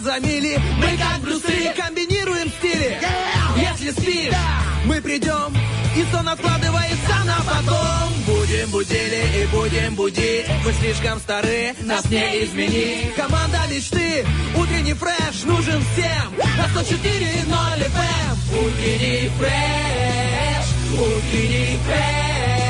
за мили Мы как Брюсы комбинируем стили. Если спишь, мы придем И сон откладывается на потом. Будем будили и будем будить. Мы слишком стары, нас не измени Команда мечты, утренний фреш нужен всем. На 104.0 FM Утренний фреш, утренний фреш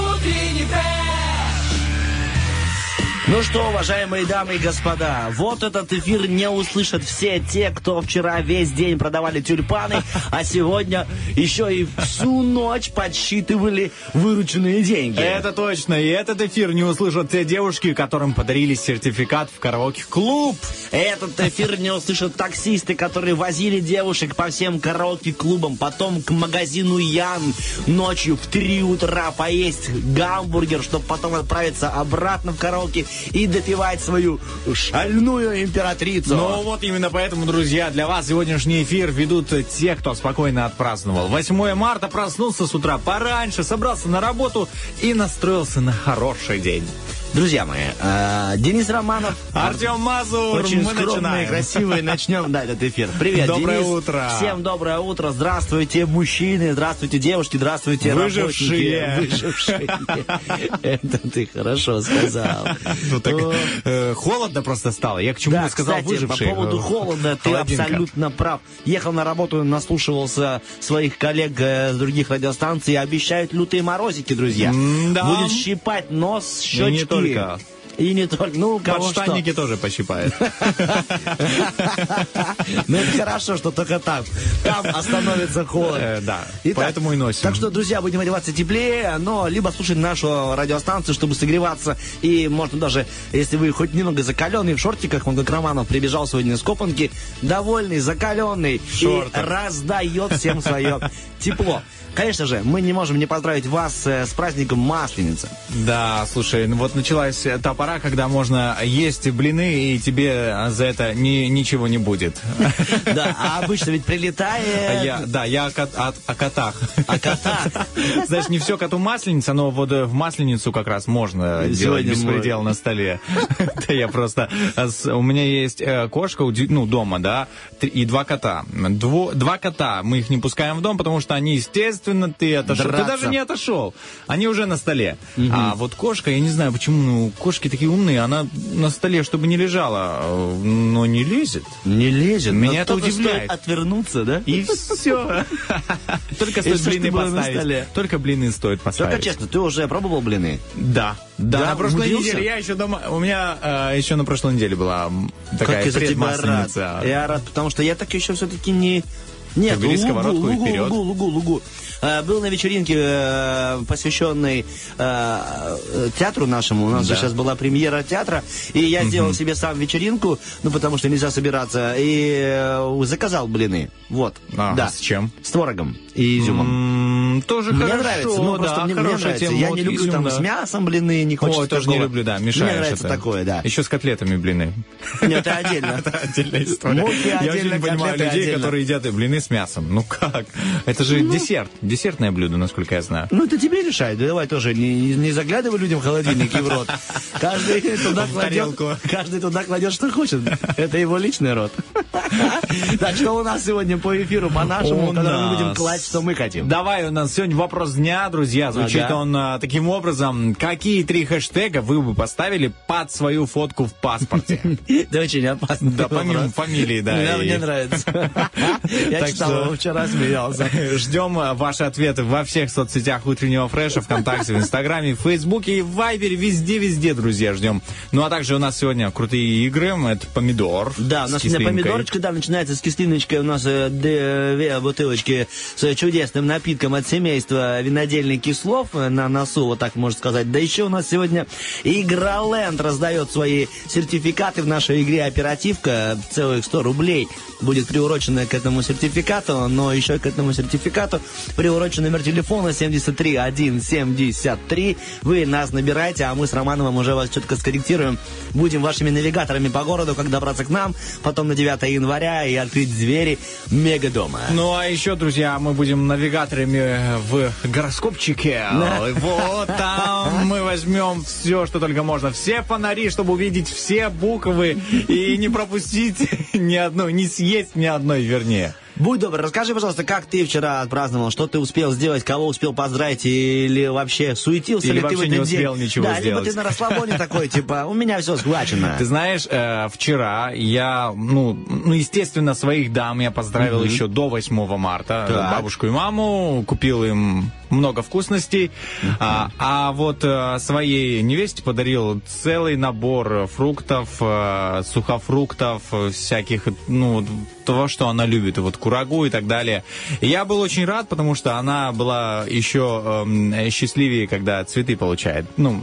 Ну что, уважаемые дамы и господа, вот этот эфир не услышат все те, кто вчера весь день продавали тюльпаны, а сегодня еще и всю ночь подсчитывали вырученные деньги. Это точно. И этот эфир не услышат те девушки, которым подарили сертификат в караоке-клуб. Этот эфир не услышат таксисты, которые возили девушек по всем караоке-клубам, потом к магазину Ян ночью в 3 утра поесть гамбургер, чтобы потом отправиться обратно в караоке и допивать свою шальную императрицу. Ну вот именно поэтому, друзья, для вас сегодняшний эфир ведут те, кто спокойно отпраздновал. 8 марта проснулся с утра пораньше, собрался на работу и настроился на хороший день. Друзья мои, э, Денис Романов, Артем Мазур, очень мы скромный и начинаем. красивый. Начнем да, этот эфир. Привет, Доброе Денис. утро. Всем доброе утро. Здравствуйте, мужчины. Здравствуйте, девушки. Здравствуйте, Выжившие. работники. Выжившие. Это ты хорошо сказал. Ну, так, э, холодно просто стало. Я к чему сказал кстати, по выжившие. поводу холода ты абсолютно прав. Ехал на работу, наслушивался своих коллег э, с других радиостанций. Обещают лютые морозики, друзья. Будет щипать нос, щечки. И не только. И не только. Ну, кого что. Подштанники тоже пощипают. Ну, это хорошо, что только там. Там остановится холод. Э, Да, поэтому и носим. Так что, друзья, будем одеваться теплее, но либо слушать нашу радиостанцию, чтобы согреваться. И можно даже, если вы хоть немного закаленный в шортиках, он как Романов прибежал сегодня из Копанки, довольный, закаленный, и раздает всем свое тепло. Конечно же, мы не можем не поздравить вас э, с праздником Масленицы. Да, слушай, ну вот началась э, та пора, когда можно есть блины, и тебе за это ни- ничего не будет. Да, а обычно ведь прилетает... Я, да, я о, кот- от- о котах. А кота? Знаешь, не все коту масленица, но вот э, в масленицу как раз можно делать беспредел на столе. Да я просто... э, У меня есть э, кошка, ну, дома, да, и два кота. Дво- Два кота, мы их не пускаем в дом, потому что они, естественно, ты отошел. Ты Драться. даже не отошел. Они уже на столе. А вот кошка, я не знаю, почему, ну, кошки такие умные, она на столе, чтобы не лежала, э, но не лезет. Не лезет. Меня это удивляет. отвернуться, да? И все. Только стоит блины поставить. Только блины стоит поставить. Только честно, ты уже пробовал блины? Да. Да, на прошлой неделе я еще дома. У меня э, еще на прошлой неделе была такая предмасленица. Я рад, потому что я так еще все-таки не... Нет, лугу, сковородку и лугу, вперед. лугу, лугу, лугу. Э, Был на вечеринке, э, посвященной э, э, театру нашему. У нас же Да. сейчас была премьера театра. И я сделал себе сам вечеринку, ну, потому что нельзя собираться. И заказал блины. Вот. Ага, да. с чем? С творогом и изюмом. М, Тоже Мне хорошо. нравится, ну да, просто мне, мне нравится. тема, Я вот не люблю изюм, там да. с мясом блины, не хочется Ой, тоже не такого. люблю, да, мешаешь Мне нравится это. такое, да. Еще с котлетами блины. Нет, это отдельно. Это отдельная история. Муки Я очень отдельно, не понимаю людей, отдельно. которые едят блины с мясом. Ну как? Это же десерт. Десертное блюдо, насколько я знаю. Ну, это тебе решай. Давай тоже не, не заглядывай людям в холодильник и в рот. Каждый туда кладет, каждый туда кладет, что хочет. Это его личный рот. Так что у нас сегодня по эфиру, по-нашему, У когда мы будем нас. Класть, что мы хотим. Давай, у нас сегодня вопрос дня, друзья. Звучит Ага. он а, таким образом. Какие три хэштега вы бы поставили под свою фотку в паспорте? Это очень опасно. Да, помимо фамилии, да. Да, мне нравится. Я читал вчера, смеялся. Ждем а, ваши ответы во всех соцсетях утреннего фреша, ВКонтакте, в Инстаграме, в Фейсбуке и в Вайбере. Везде-везде, друзья, ждем. Ну а также у нас сегодня крутые игры. Это помидор. Да, у нас сегодня помидорочка, да, начинается с кислиночкой. У нас э, две бутылочки с чудесным напитком от семейства винодельных кислов э, на носу, вот так можно сказать. Да еще у нас сегодня Игроленд раздает свои сертификаты в нашей игре «Оперативка». Целых 100 рублей будет приурочено к этому сертификату. но еще к этому сертификату приурочен номер телефона 73173. Вы нас набираете, а мы с Романовым уже вас четко скорректируем. Будем вашими навигаторами по городу, как добраться к нам, потом на 9 января и открыть двери мегадома. Ну, а еще, друзья, мы будем навигаторами в гороскопчике. Вот там мы возьмем все, что только можно. Все фонари, чтобы увидеть все буквы и не пропустить ни одной, не съесть ни одной, вернее. Будь добр, расскажи, пожалуйста, как ты вчера отпраздновал, что ты успел сделать, кого успел поздравить, или вообще суетился Или ли ты вообще в этот не успел день? ничего да, либо сделать. ты на расслабоне такой, типа, у меня все схвачено. Ты знаешь, э, вчера я, ну, ну, естественно, своих дам я поздравил еще до 8 марта. Бабушку и маму, купил им много вкусностей. А, а вот э, своей невесте подарил целый набор фруктов, э, сухофруктов, э, всяких, ну, того, что она любит, вот курагу и так далее. И я был очень рад, потому что она была еще эм, счастливее, когда цветы получает. Ну,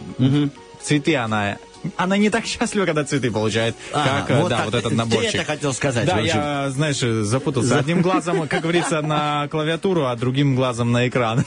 цветы она... Она не так счастлива, когда цветы получает, А, как, э, вот да, так. вот этот наборчик. это хотел сказать, Да, я, знаешь, запутался. Одним глазом, как говорится, на клавиатуру, а другим глазом на экран.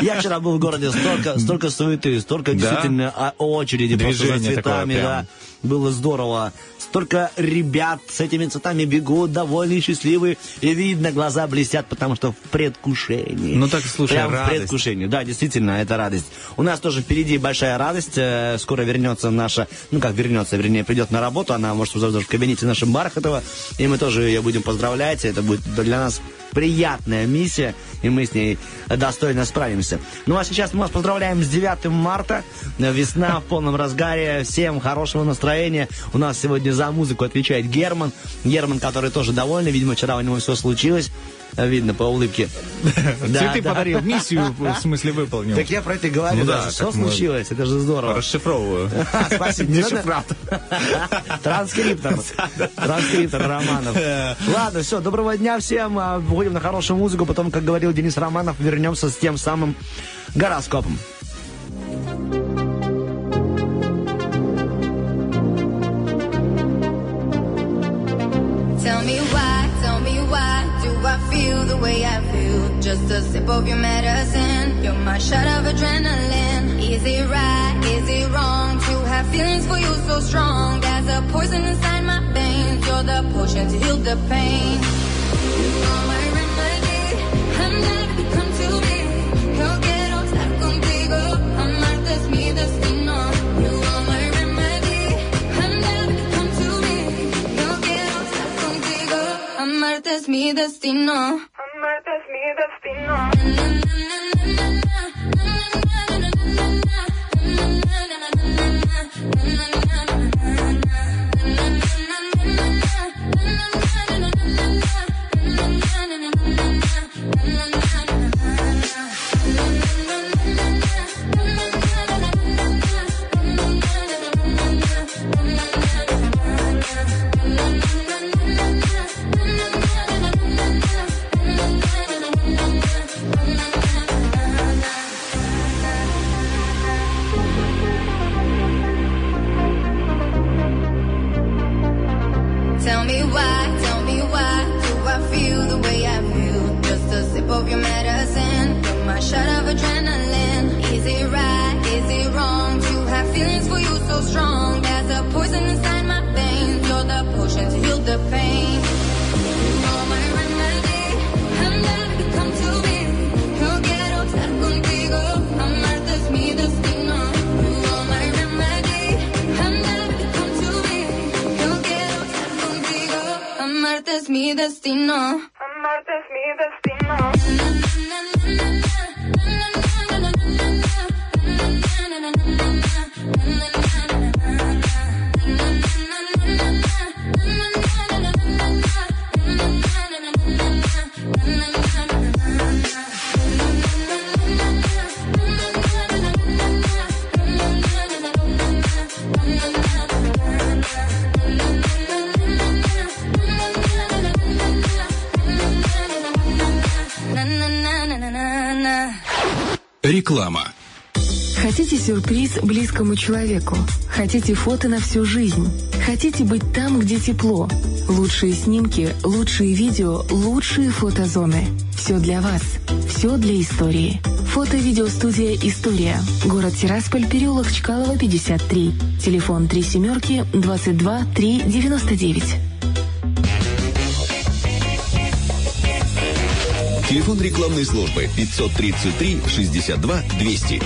Я вчера был в городе, столько, столько суеты, столько Да? действительно а, очереди просто за Движение такое цветами, прям. да. Было здорово. Столько ребят с этими цветами бегут, довольные, счастливые. И видно, глаза блестят, потому что в предвкушении. Ну так, слушай, Прям в радость. предвкушении. Да, действительно, это радость. У нас тоже впереди большая радость. Э, Скоро вернется наша, ну как вернется, вернее, придет на работу. Она может уже даже в кабинете нашем Бархатова. И мы тоже ее будем поздравлять. Это будет для нас приятная миссия, и мы с ней достойно справимся. Ну а сейчас мы вас поздравляем с 9 марта. Весна в полном разгаре. Всем хорошего настроения. У нас сегодня за музыку отвечает Герман. Герман, который тоже довольный. Видимо, вчера у него все случилось. Видно по улыбке. Цветы да. подарил, миссию, в смысле, выполнил. Так я про это говорю. Ну что случилось? Это же здорово. Расшифровываю. Спасибо. Не надо- Дешифратор. Транскриптор. Транскриптор Романов. Ладно, все, доброго дня всем. А, Уходим на хорошую музыку. Потом, как говорил Денис Романов, вернемся с тем самым гороскопом. Tell me why, me why do I feel the way I feel? Just a sip of your medicine, you're my shot of adrenaline. Is it right, is it wrong to have feelings for you so strong? There's a poison inside my veins, you're the potion to heal the pain. You are my remedy, I'm glad you come to me. Yo quiero estar contigo, amarte es mi destino. Amarte es mi destino. Amarte es mi destino. My shot of adrenaline. Is it right, is it wrong to have feelings for you so strong? There's a poison inside my veins, you're the potion to heal the pain. You're my remedy, I'm you come to me. Quiero estar contigo, es mi destino. You my remedy, I'm you come to me. Quiero estar contigo, es mi destino. Amarte es mi destino. Реклама. Хотите сюрприз близкому человеку? Хотите фото на всю жизнь? Хотите быть там, где тепло? Лучшие снимки, лучшие видео, лучшие фотозоны. Все для вас. Все для истории. Фото-видеостудия «История». Город Тирасполь, переулок Чкалова, 53. Телефон 3 семерки 22 3 99. Телефон рекламной службы 533 62 200.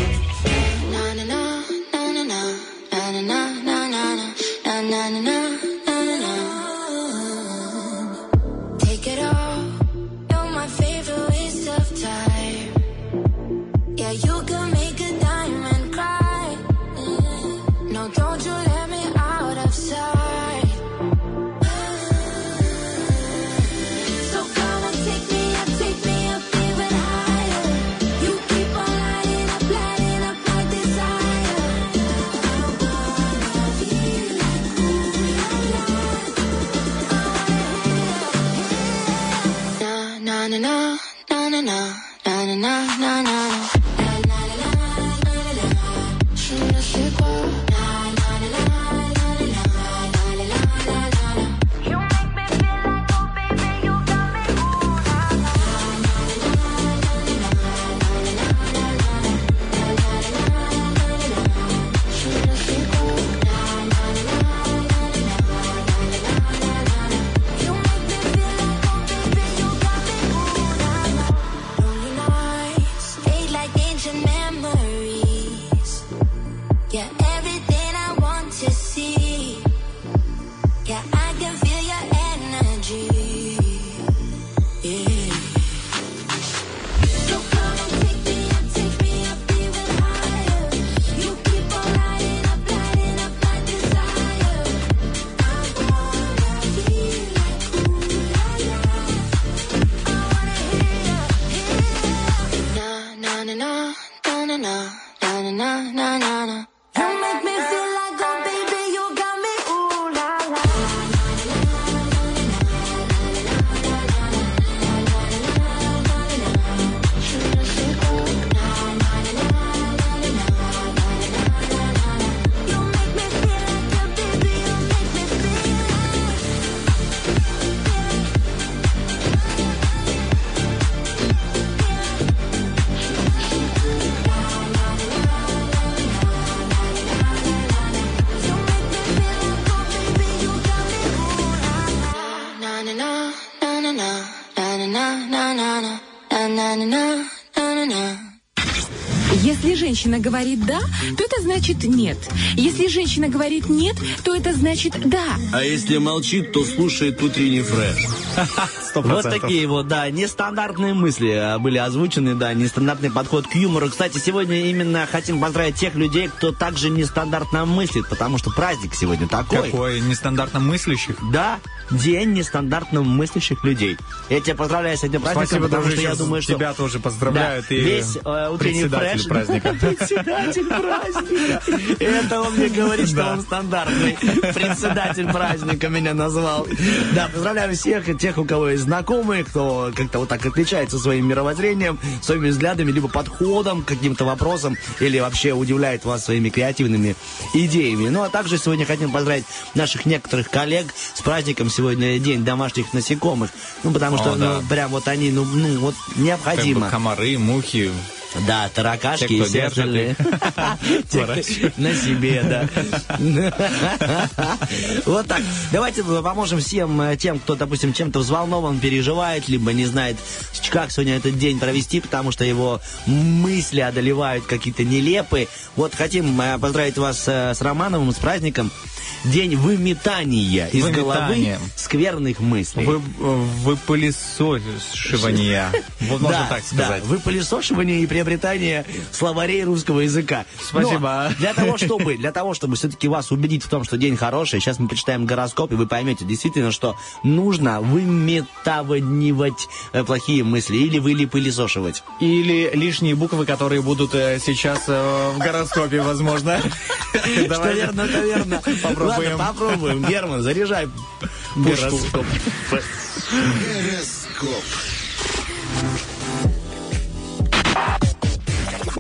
Говорит «да», то это значит «нет». Если женщина говорит «нет», то это значит «да». А если молчит, то слушает утренний фреш. Вот такие вот, да, нестандартные мысли а, были озвучены, да, нестандартный подход к юмору. Кстати, сегодня именно хотим поздравить тех людей, кто также нестандартно мыслит, потому что праздник сегодня такой. Какой нестандартно мыслящих. Да, день нестандартно мыслящих людей. Я тебя поздравляю с этим праздником, Спасибо, потому что я думаю, что... тебя тоже поздравляют. Да, и весь э, утренний председатель фреш... праздника. Председатель праздника. Это он мне говорит, что он стандартный. Председатель праздника меня назвал. Да, поздравляю всех, тех, у кого есть знакомые, кто как-то вот так отличается своим мировоззрением, своими взглядами, либо подходом к каким-то вопросам, или вообще удивляет вас своими креативными идеями. Ну, а также сегодня хотим поздравить наших некоторых коллег с праздником. Сегодня день домашних насекомых. Ну, потому что, О, да. ну, прям вот они, ну, ну вот Как необходимо. бы комары, мухи. Да, таракашки Те, и все остальные. На себе, да. Вот так. Давайте поможем всем э, тем, кто, допустим, чем-то взволнован, переживает, либо не знает, как сегодня этот день провести, потому что его мысли одолевают какие-то нелепые. Вот хотим э, поздравить вас э, с Романовым, с праздником. День выметания из головы скверных мыслей. Вы, вы пылесосивания. Вот можно так сказать. Да, вы пылесошивание и приобретание словарей русского языка. Спасибо. Но для того, чтобы, для того, чтобы все-таки вас убедить в том, что день хороший, сейчас мы почитаем гороскоп, и вы поймете действительно, что нужно выметаванивать э, плохие мысли или вы пылесошивать. Или лишние буквы, которые будут э, сейчас э, в гороскопе, возможно. Что верно, то верно. Попробуем. Попробуем. Герман, заряжай. Гороскоп. Гороскоп.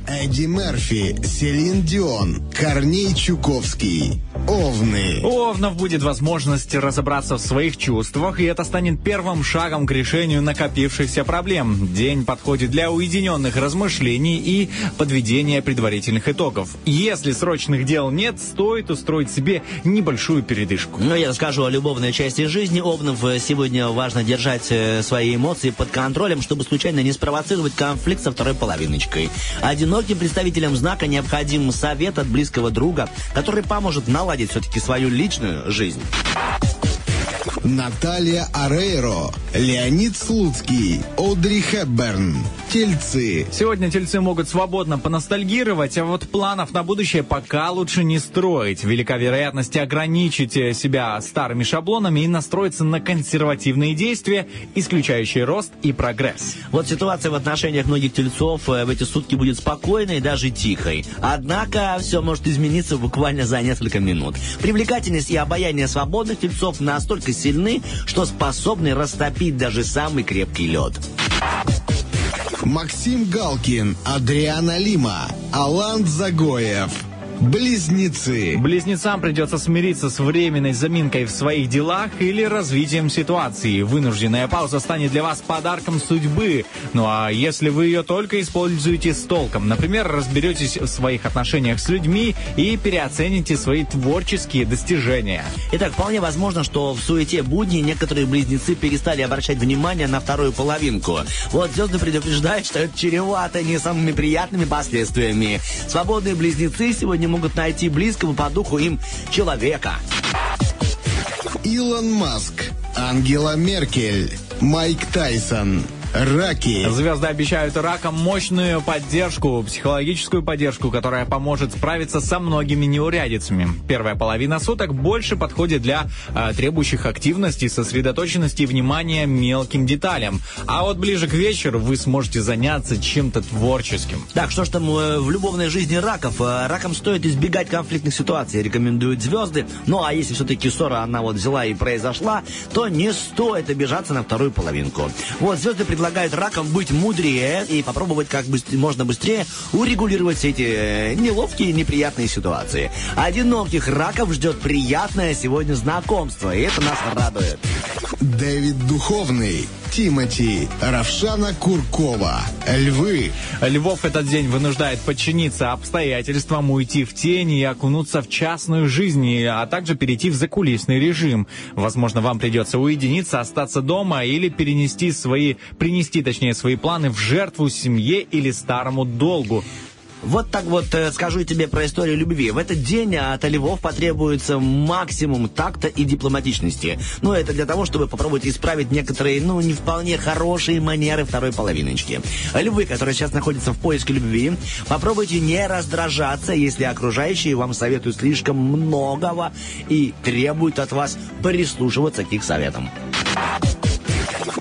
Эдди Мерфи, Селин Дион, Корней Чуковский. Овны. У Овнов будет возможность разобраться в своих чувствах, и это станет первым шагом к решению накопившихся проблем. День подходит для уединенных размышлений и подведения предварительных итогов. Если срочных дел нет, стоит устроить себе небольшую передышку. Ну, я расскажу о любовной части жизни Овнов. Сегодня важно держать э, свои эмоции под контролем, чтобы случайно не спровоцировать конфликт со второй половиночкой. Одиноким представителям знака необходим совет от близкого друга, который поможет наладить все-таки свою личную жизнь. Наталья Арейро, Леонид Слуцкий, Одри Хепберн. Тельцы. Сегодня тельцы могут свободно поностальгировать, а вот планов на будущее пока лучше не строить. Велика вероятность ограничить себя старыми шаблонами и настроиться на консервативные действия, исключающие рост и прогресс. Вот ситуация в отношениях многих тельцов э, в эти сутки будет спокойной и даже тихой. Однако все может измениться буквально за несколько минут. Привлекательность и обаяние свободных тельцов настолько сильны, что способны растопить даже самый крепкий лед. Максим Галкин, Адриана Лима, Алан Загоев. Близнецы. Близнецам придется смириться с временной заминкой в своих делах или развитием ситуации. Вынужденная пауза станет для вас подарком судьбы. Ну а если вы ее только используете с толком, например, разберетесь в своих отношениях с людьми и переоцените свои творческие достижения. Итак, вполне возможно, что в суете будни некоторые близнецы перестали обращать внимание на вторую половинку. Вот звезды предупреждают, что это чревато не самыми приятными последствиями. Свободные близнецы сегодня могут найти близкого по духу им человека. Илон Маск, Ангела Меркель, Майк Тайсон. Раки. Звезды обещают ракам мощную поддержку, психологическую поддержку, которая поможет справиться со многими неурядицами. Первая половина суток больше подходит для э, требующих активности, сосредоточенности и внимания мелким деталям. А вот ближе к вечеру вы сможете заняться чем-то творческим. Так, что ж там э, в любовной жизни раков? Э, ракам стоит избегать конфликтных ситуаций, рекомендуют звезды. Ну, а если все-таки ссора она вот взяла и произошла, то не стоит обижаться на вторую половинку. Вот звезды предлагают ракам быть мудрее и попробовать как бы можно быстрее урегулировать все эти э, неловкие, неприятные ситуации. Одиноких раков ждет приятное сегодня знакомство, и это нас радует. Дэвид Духовный, Тимати, Равшана Куркова, Львы. Львов этот день вынуждает подчиниться обстоятельствам, уйти в тень и окунуться в частную жизнь, а также перейти в закулисный режим. Возможно, вам придется уединиться, остаться дома или перенести свои, принести, точнее, свои планы в жертву семье или старому долгу. Вот так вот э, скажу тебе про историю любви. В этот день от львов потребуется максимум такта и дипломатичности. Ну, это для того, чтобы попробовать исправить некоторые, ну, не вполне хорошие манеры второй половиночки. Львы, которые сейчас находятся в поиске любви, попробуйте не раздражаться, если окружающие вам советуют слишком многого и требуют от вас прислушиваться к их советам.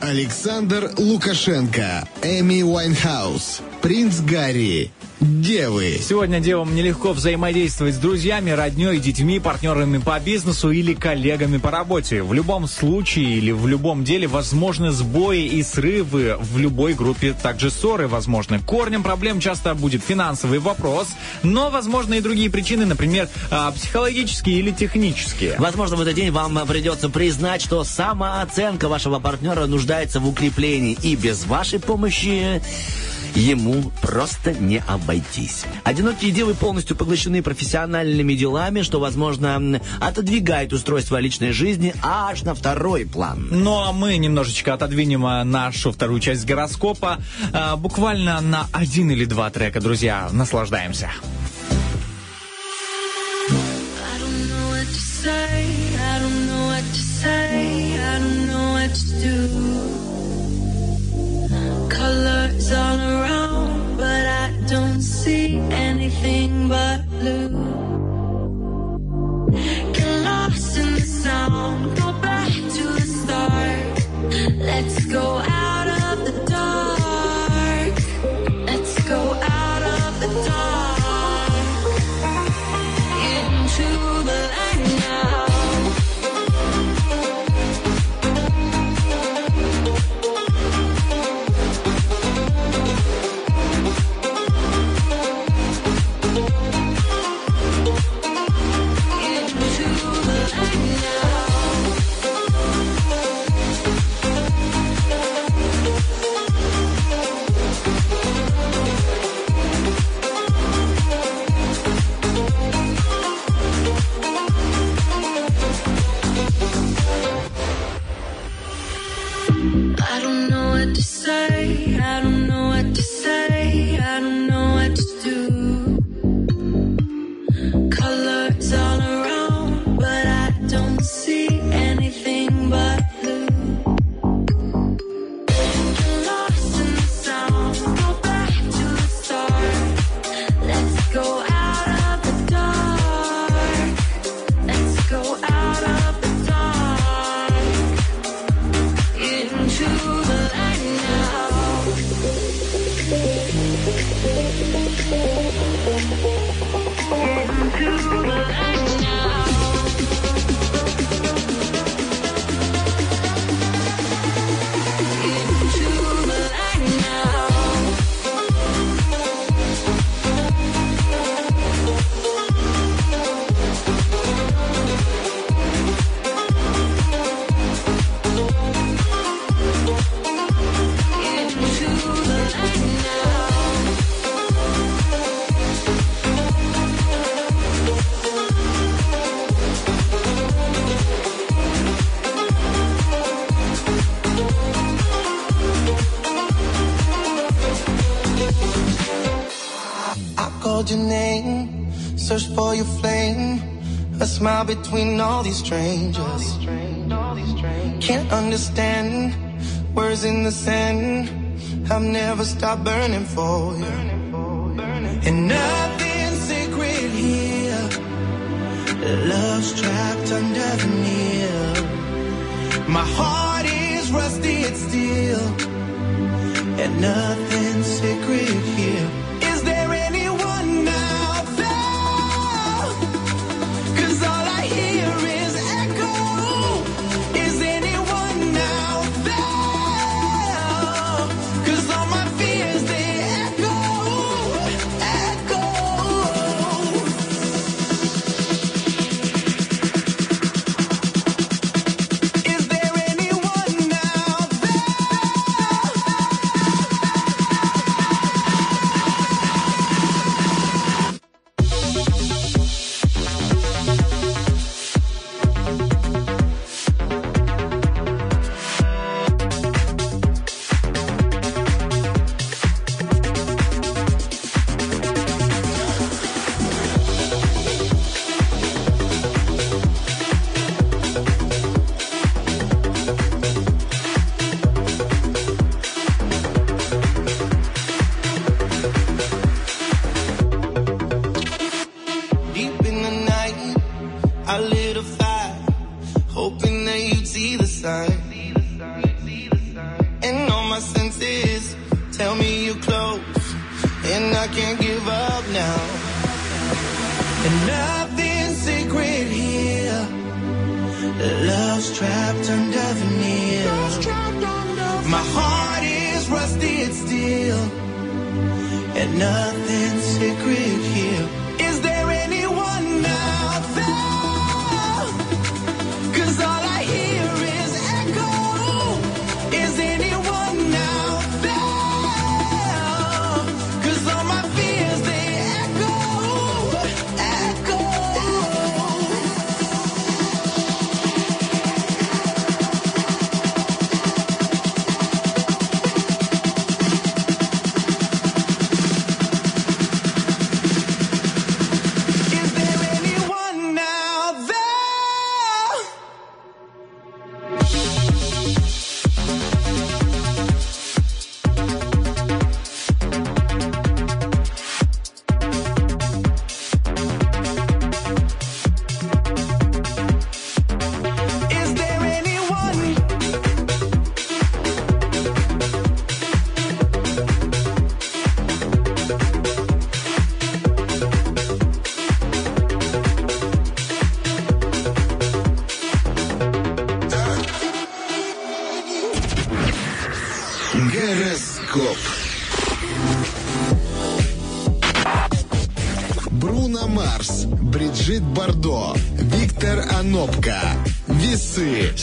Александр Лукашенко, Эми Уайнхаус, Принц Гарри, Девы. Сегодня девам нелегко взаимодействовать с друзьями, родней, детьми, партнерами по бизнесу или коллегами по работе. В любом случае или в любом деле возможны сбои и срывы в любой группе, также ссоры возможны. Корнем проблем часто будет финансовый вопрос, но возможны и другие причины, например, а, психологические или технические. Возможно, в этот день вам придется признать, что самооценка вашего партнера нуждается в укреплении, и без вашей помощи ему просто не обойтись. Одинокие девы полностью поглощены профессиональными делами, что, возможно, отодвигает устройство личной жизни аж на второй план. Ну а мы немножечко отодвинем а, нашу вторую часть гороскопа а, буквально на один или два трека, друзья. Наслаждаемся. I don't know what to say, to do. Colors all around, but I don't see anything but blue. Get lost in the sound, go back to the start. Let's go out say all these strangers. Can't understand words in the sand. I've never stopped burning for you. And nothing's sacred here. Love's trapped under the veneer. My heart is rusty, it's steel. And nothing's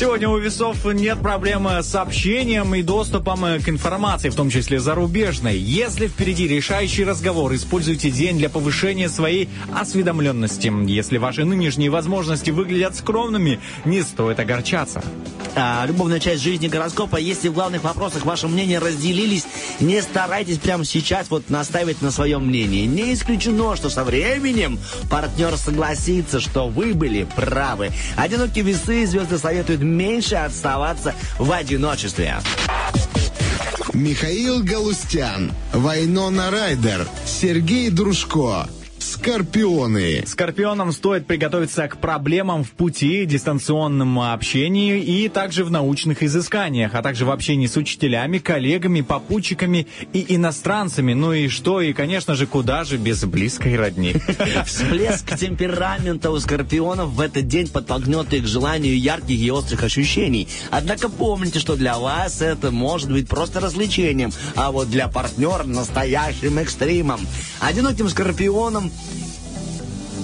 Сегодня у весов нет проблемы с общением и доступом э, к информации, в том числе зарубежной. Если впереди решающий разговор, используйте день для повышения своей осведомленности. Если ваши нынешние возможности выглядят скромными, не стоит огорчаться. А, любовная часть жизни гороскопа. Если в главных вопросах ваше мнение разделились, не старайтесь прямо сейчас вот наставить на своем мнении. Не исключено, что со временем партнер согласится, что вы были правы. Одинокие весы звезды советуют меньше отставаться в одиночестве. Михаил Галустян, Вайнона Райдер, Сергей Дружко. Скорпионы. Скорпионам стоит приготовиться к проблемам в пути, дистанционному общении и также в научных изысканиях, а также в общении с учителями, коллегами, попутчиками и иностранцами. Ну и что, и, конечно же, куда же без близкой родни. Всплеск темперамента у скорпионов в этот день подтолкнет их к желанию ярких и острых ощущений. Однако помните, что для вас это может быть просто развлечением, а вот для партнера настоящим экстримом. Одиноким скорпионам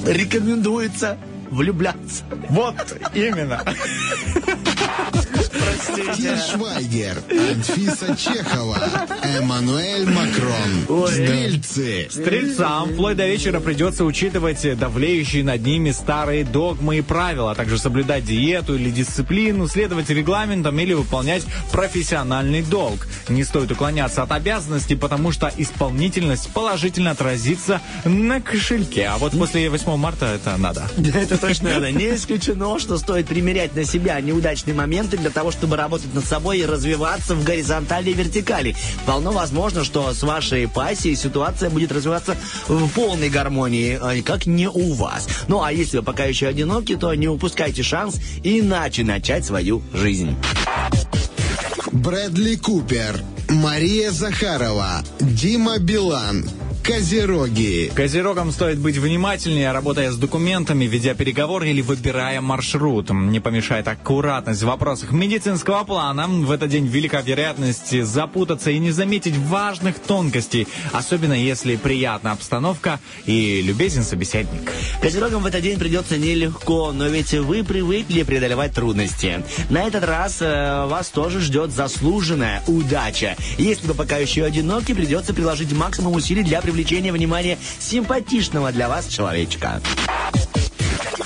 рекомендуется влюбляться. Вот именно. Тиль Швайгер, Анфиса Чехова, Эммануэль Макрон. Стрельцы. Стрельцам вплоть до вечера придется учитывать давлеющие над ними старые догмы и правила, а также соблюдать диету или дисциплину, следовать регламентам или выполнять профессиональный долг. Не стоит уклоняться от обязанностей, потому что исполнительность положительно отразится на кошельке. А вот после 8 марта это надо. Это точно надо. Не исключено, что стоит примерять на себя неудачные моменты для того, чтобы работать над собой и развиваться в горизонтали и вертикали. Вполне возможно, что с вашей пассией ситуация будет развиваться в полной гармонии, а как не у вас. Ну а если вы пока еще одиноки, то не упускайте шанс иначе начать свою жизнь. Брэдли Купер, Мария Захарова, Дима Билан, Козероги. Козерогам стоит быть внимательнее, работая с документами, ведя переговоры или выбирая маршрут. Не помешает аккуратность в вопросах медицинского плана. В этот день велика вероятность запутаться и не заметить важных тонкостей, особенно если приятна обстановка и любезен собеседник. Козерогам в этот день придется нелегко, но ведь вы привыкли преодолевать трудности. На этот раз э, вас тоже ждет заслуженная удача. Если вы пока еще одиноки, придется приложить максимум усилий для привлечения внимания симпатичного для вас человечка.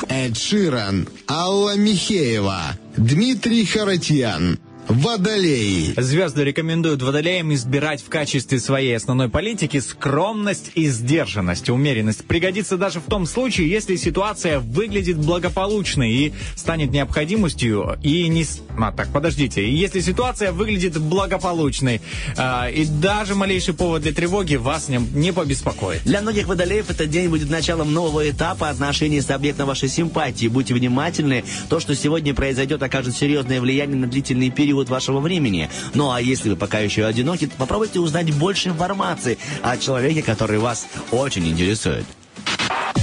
Эд Ширан, Алла Михеева, Дмитрий Харатьян. Водолей. Звезды рекомендуют водолеям избирать в качестве своей основной политики скромность и сдержанность. Умеренность пригодится даже в том случае, если ситуация выглядит благополучной и станет необходимостью и не... с- А, так, подождите. И Если ситуация выглядит благополучной а, и даже малейший повод для тревоги вас не, не побеспокоит. Для многих водолеев этот день будет началом нового этапа отношений с объектом вашей симпатии. Будьте внимательны. То, что сегодня произойдет, окажет серьезное влияние на длительный период вашего времени. Ну а если вы пока еще одиноки, попробуйте узнать больше информации о человеке, который вас очень интересует.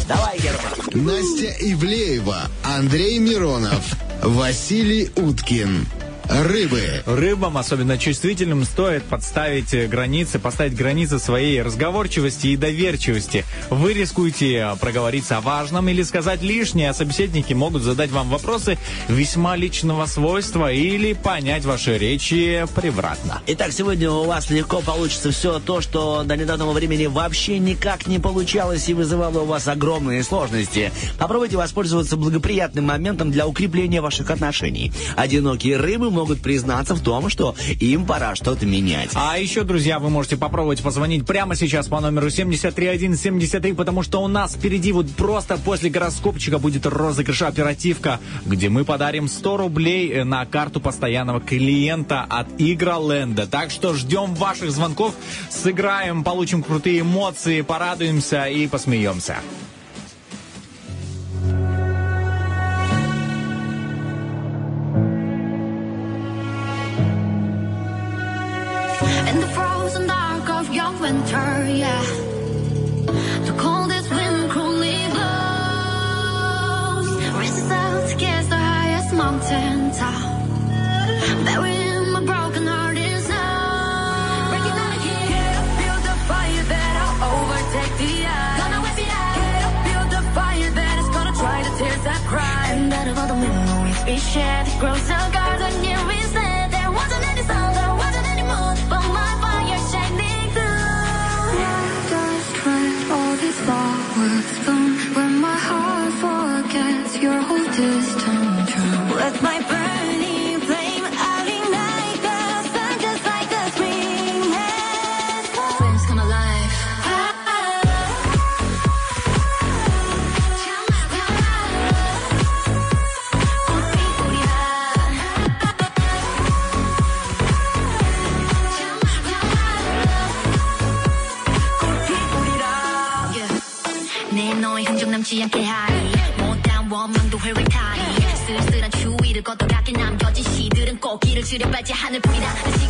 Давай, Герман. Настя Ивлеева, Андрей Миронов, Василий Уткин. Рыбы. Рыбам, особенно чувствительным, стоит подставить э, границы, поставить границы своей разговорчивости и доверчивости. Вы рискуете э, проговориться о важном или сказать лишнее, а собеседники могут задать вам вопросы весьма личного свойства или понять ваши речи превратно. Итак, сегодня у вас легко получится все то, что до недавнего времени вообще никак не получалось и вызывало у вас огромные сложности. Попробуйте воспользоваться благоприятным моментом для укрепления ваших отношений. Одинокие рыбы могут признаться в том, что им пора что-то менять. А еще, друзья, вы можете попробовать позвонить прямо сейчас по номеру 73173, потому что у нас впереди вот просто после гороскопчика будет розыгрыш оперативка, где мы подарим 100 рублей э, на карту постоянного клиента от Игроленда. Так что ждем ваших звонков, сыграем, получим крутые эмоции, порадуемся и посмеемся. Your winter, yeah. The coldest wind cruelly blows. Reaches out against the highest mountain top. Burying my broken heart. Breaking out of here. Build fire that I'll overtake the eye. Out. Build fire that is gonna dry the tears that cry. And out of all the we shared, grows a garden near 질에 빠지 하늘뿐이다.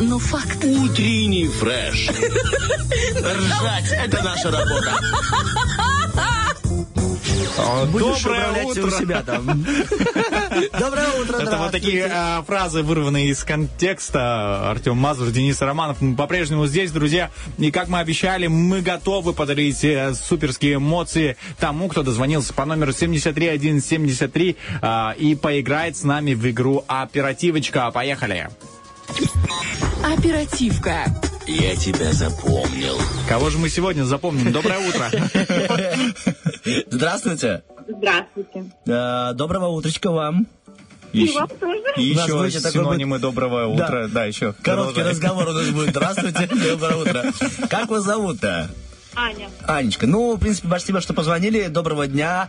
Но факт. Утренний фреш. Ржать – это наша работа. Будешь Доброе утро. у себя там. Доброе утро, Это вот такие а, фразы, вырванные из контекста. Артем Мазур, Денис Романов. Мы по-прежнему здесь, друзья. И как мы обещали, мы готовы подарить э, суперские эмоции тому, кто дозвонился по номеру 73173 а, и поиграет с нами в игру «Оперативочка». Поехали. Оперативка. Я тебя запомнил. Кого же мы сегодня запомним? Доброе утро. Здравствуйте. Здравствуйте. Э, Доброго утречка вам. И вам тоже. И еще будет синонимы доброго Да. утра. Да, еще. Короткий Продолжай. разговор у нас будет. Здравствуйте. Доброе утро. Как вас зовут-то? Аня. Анечка, ну, в принципе, спасибо, что позвонили. Доброго дня.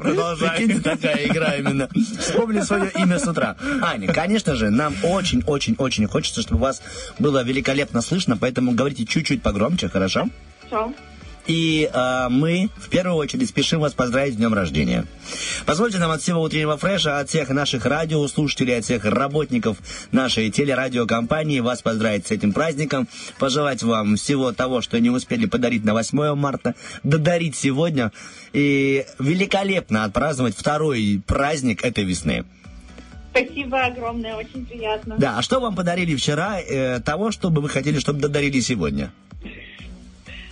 Продолжай. Прикиньте, такая игра именно. Вспомни свое имя с утра. Аня, конечно же, нам очень-очень-очень хочется, чтобы вас было великолепно слышно, поэтому говорите чуть-чуть погромче, хорошо? Хорошо. И э, мы в первую очередь спешим вас поздравить с днем рождения. Позвольте нам от всего утреннего фреша, от всех наших радиослушателей, от всех работников нашей телерадиокомпании вас поздравить с этим праздником, пожелать вам всего того, что не успели подарить на 8 марта, додарить сегодня и великолепно отпраздновать второй праздник этой весны. Спасибо огромное, очень приятно. Да, а что вам подарили вчера э, того, что бы вы хотели, чтобы додарили сегодня?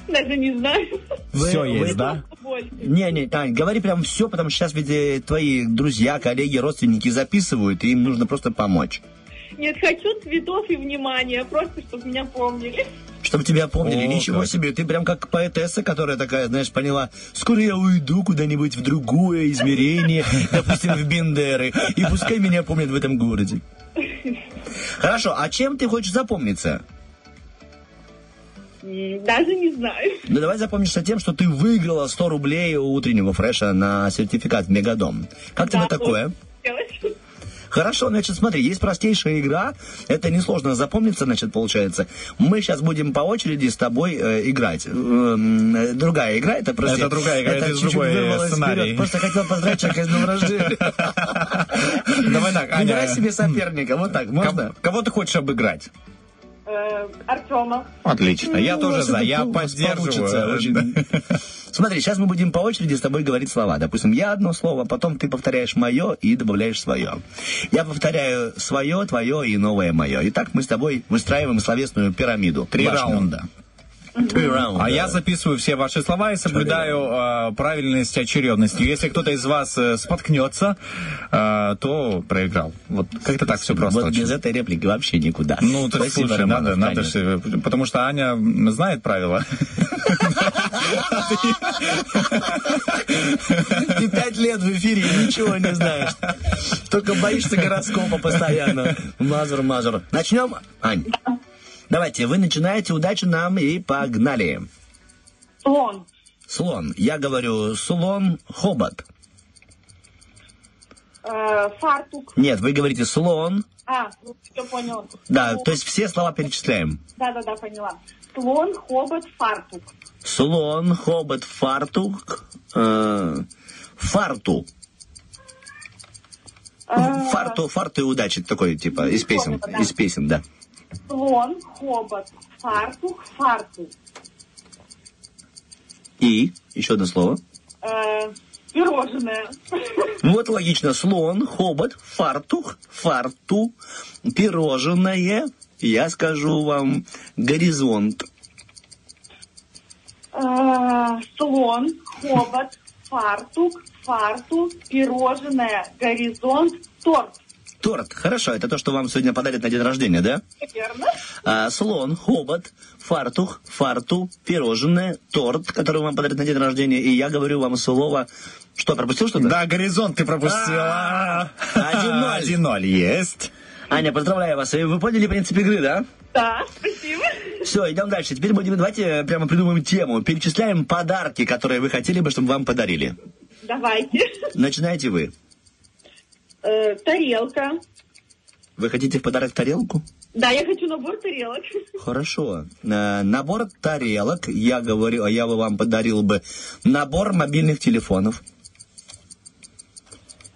Даже не знаю. Вы- Все вы- есть, да? Больше. Не, не, Тань, говори прям все, потому что сейчас ведь э, твои друзья, коллеги, родственники записывают, и им нужно просто помочь. Нет, хочу цветов и внимания, просто чтобы меня помнили. Чтобы тебя помнили. О, Ничего как. себе, ты прям как поэтесса, которая такая, знаешь, поняла, скоро я уйду куда-нибудь в другое измерение, допустим, в Бендеры, и пускай меня помнят в этом городе. Хорошо, а чем ты хочешь запомниться? Даже не знаю. Ну, давай запомнишься тем, что ты выиграла 100 рублей у утреннего фреша на сертификат в Мегадом. Как тебе Да, такое? Делать. Хорошо, значит, смотри, есть простейшая игра, это несложно запомниться, значит, получается. Мы сейчас будем по очереди с тобой э, играть. Эм, э, другая игра, это просто... Это другая игра, это из чуть-чуть другой вырвалось сценарий. вперед. Просто хотел поздравить человека с днем рождения. Давай так, Аня. Выбирай себе соперника, вот так, можно? Кого ты хочешь обыграть? Э, Артема. Отлично, я Ну, тоже за, я поддерживаю. очень. Смотри, сейчас мы будем по очереди с тобой говорить слова. Допустим, я одно слово, потом ты повторяешь мое и добавляешь свое. Я повторяю свое, твое и новое мое. И так мы с тобой выстраиваем словесную пирамиду. Три Башню. раунда. А я записываю все ваши слова и соблюдаю э, правильность очередности. Если кто-то из вас э, споткнется, э, то проиграл. Вот как-то так все просто. Вот очень. без этой реплики вообще никуда. Ну, так Спасибо, слушай, Романов, надо, надо же, потому что Аня знает правила. Ты пять лет в эфире и ничего не знаешь. Только боишься гороскопа постоянно. Мазур, мазур. Начнем, Ань? Давайте, вы начинаете, удачи нам и погнали. Слон. Слон. Я говорю слон, хобот. Э, Фартук. Нет, вы говорите слон. А, все понял. Да, то есть все слова перечисляем. Да-да-да, поняла. Слон, хобот, фартук. Слон, хобот, фартук. э, фарту. Э, Фарту, фарту и удачи. Такой, типа, из песен. Да. Из песен, да. Слон, хобот, фартук, фартук. И еще одно слово. Э, Пирожное. Вот логично. Слон, хобот, фартух, фарту, пирожное. Я скажу вам горизонт. Э, Слон, хобот, фартук, фарту, пирожное, горизонт, торт. Торт. Хорошо, это то, что вам сегодня подарят на день рождения, да? Верно? А, слон, хобот, фартух, фарту, пирожное, торт, который вам подарят на день рождения. И я говорю вам слово... Что, пропустил что-то? Да, горизонт ты пропустила. 1-0. 1-0, есть. Аня, поздравляю вас. Вы поняли принцип игры, да? Да, спасибо. Все, идем дальше. Теперь будем, давайте прямо придумаем тему. Перечисляем подарки, которые вы хотели бы, чтобы вам подарили. Давайте. Начинайте вы. Э, тарелка. Вы хотите в подарок тарелку? Да, я хочу набор тарелок. Хорошо. Э, Набор тарелок, я говорю, а я бы вам подарил бы набор мобильных телефонов.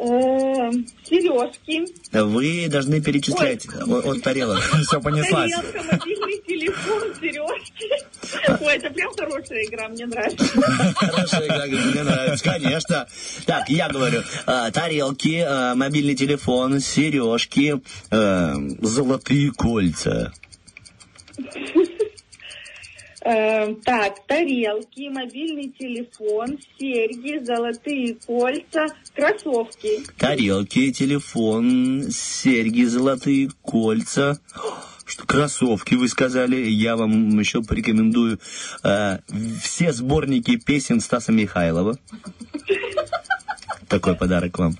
Э, сережки. Вы должны перечислять о- от тарелок. Все понеслась. Тарелка, мобильный телефон, сережки. Ой, это прям хорошая игра, мне нравится. Хорошая игра, говорит, мне нравится, конечно. Так, я говорю, э, тарелки, э, мобильный телефон, сережки, э, золотые кольца. Э, так, тарелки, мобильный телефон, серьги, золотые кольца, кроссовки. Тарелки, телефон, серьги, золотые кольца. Что, кроссовки, вы сказали. Я вам еще порекомендую э, все сборники песен Стаса Михайлова. Такой подарок вам.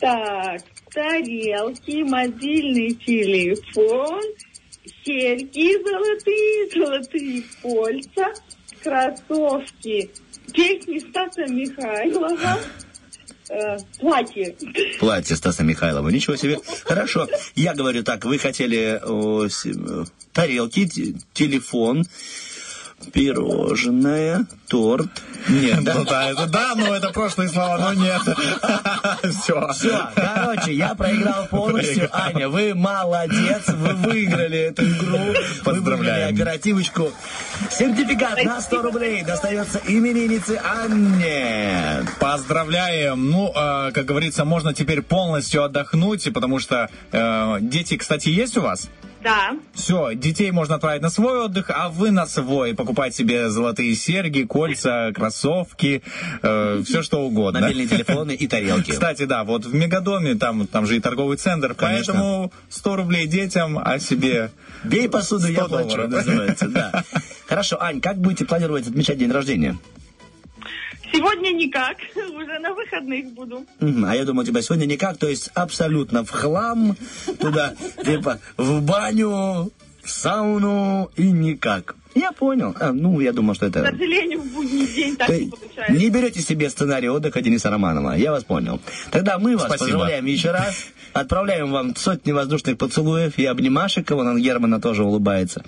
Так, тарелки, мобильный телефон, серьги золотые, золотые кольца, кроссовки, песни Стаса Михайлова, э, платье. Платье Стаса Михайлова. Ничего себе. Хорошо. Я говорю так, вы хотели о, с- э, тарелки, те- телефон, пирожное, торт. Нет, да? Ну да, это да, но это прошлые слова, но нет. Все. Все, короче, я проиграл полностью. Аня, вы молодец, вы выиграли эту игру. Вы Поздравляем. оперативочку. Сертификат на 100 рублей достается имениннице Анне. Поздравляем. Ну, э, как говорится, можно теперь полностью отдохнуть, потому что э, дети, кстати, есть у вас? Да. Все, детей можно отправить на свой отдых, а вы на свой. Покупать себе золотые серьги, кольца, кроссовки, все что угодно. Мобильные телефоны и тарелки. Кстати, да, вот в Мегадоме, там, там же и торговый центр, Конечно. поэтому 100 рублей детям, а себе Бей посуду, я 100 плачу, долларов. называется, да. Хорошо, Ань, как будете планировать отмечать день рождения? Сегодня никак, уже на выходных буду. А я думал, у тебя сегодня никак, то есть абсолютно в хлам, туда, типа, в баню, в сауну и никак. Я понял. А, ну, я думаю, что К это... сожалению, в будний день так Ты не получается. не берете себе сценарий отдыха Дениса Романова. Я вас понял. Тогда мы вас Спасибо. поздравляем еще раз. Отправляем вам сотни воздушных поцелуев и обнимашек. Вон он, Германа, тоже улыбается.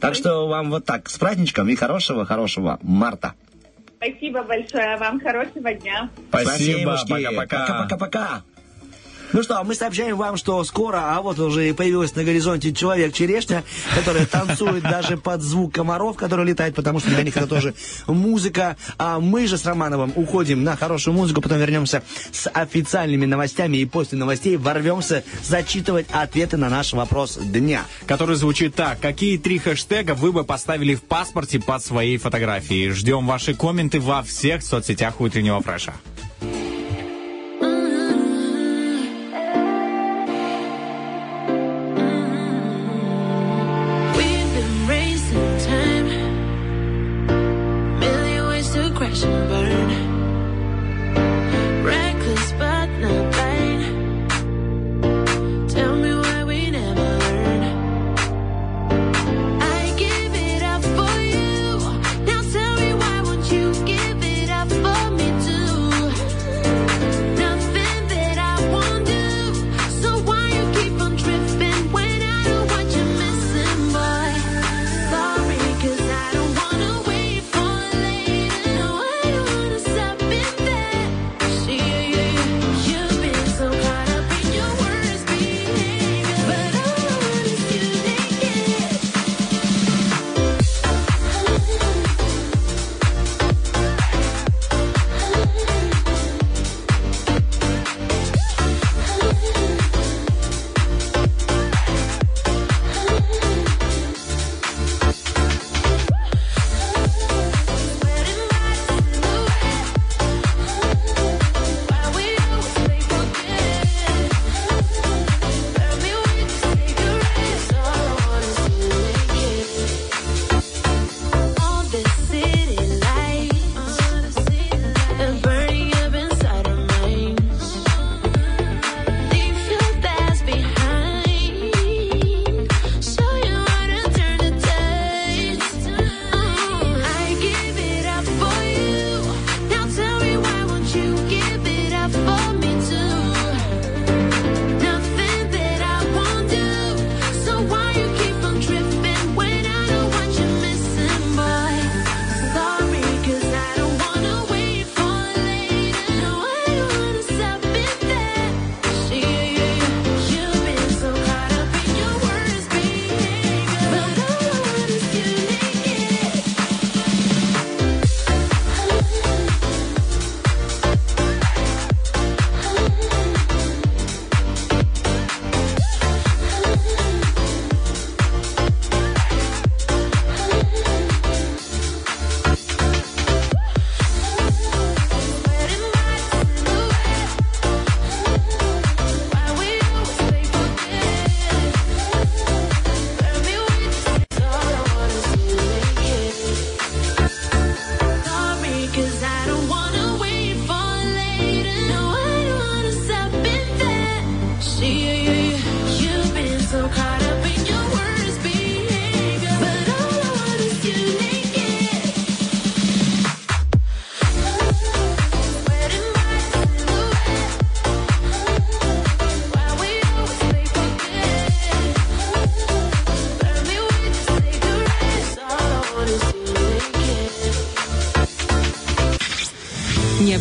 Так что вам вот так, с праздничком и хорошего-хорошего марта. Спасибо большое. Вам хорошего дня. Спасибо, Спасибочки. пока-пока. Ну что, мы сообщаем вам, что скоро, а вот уже и появился на горизонте человек-черешня, который танцует даже под звук комаров, который летает, потому что для них это тоже музыка. А мы же с Романовым уходим на хорошую музыку, потом вернемся с официальными новостями и после новостей ворвемся зачитывать ответы на наш вопрос дня. Который звучит так. Какие три хэштега вы бы поставили в паспорте под своей фотографией? Ждем ваши комменты во всех соцсетях утреннего фреша.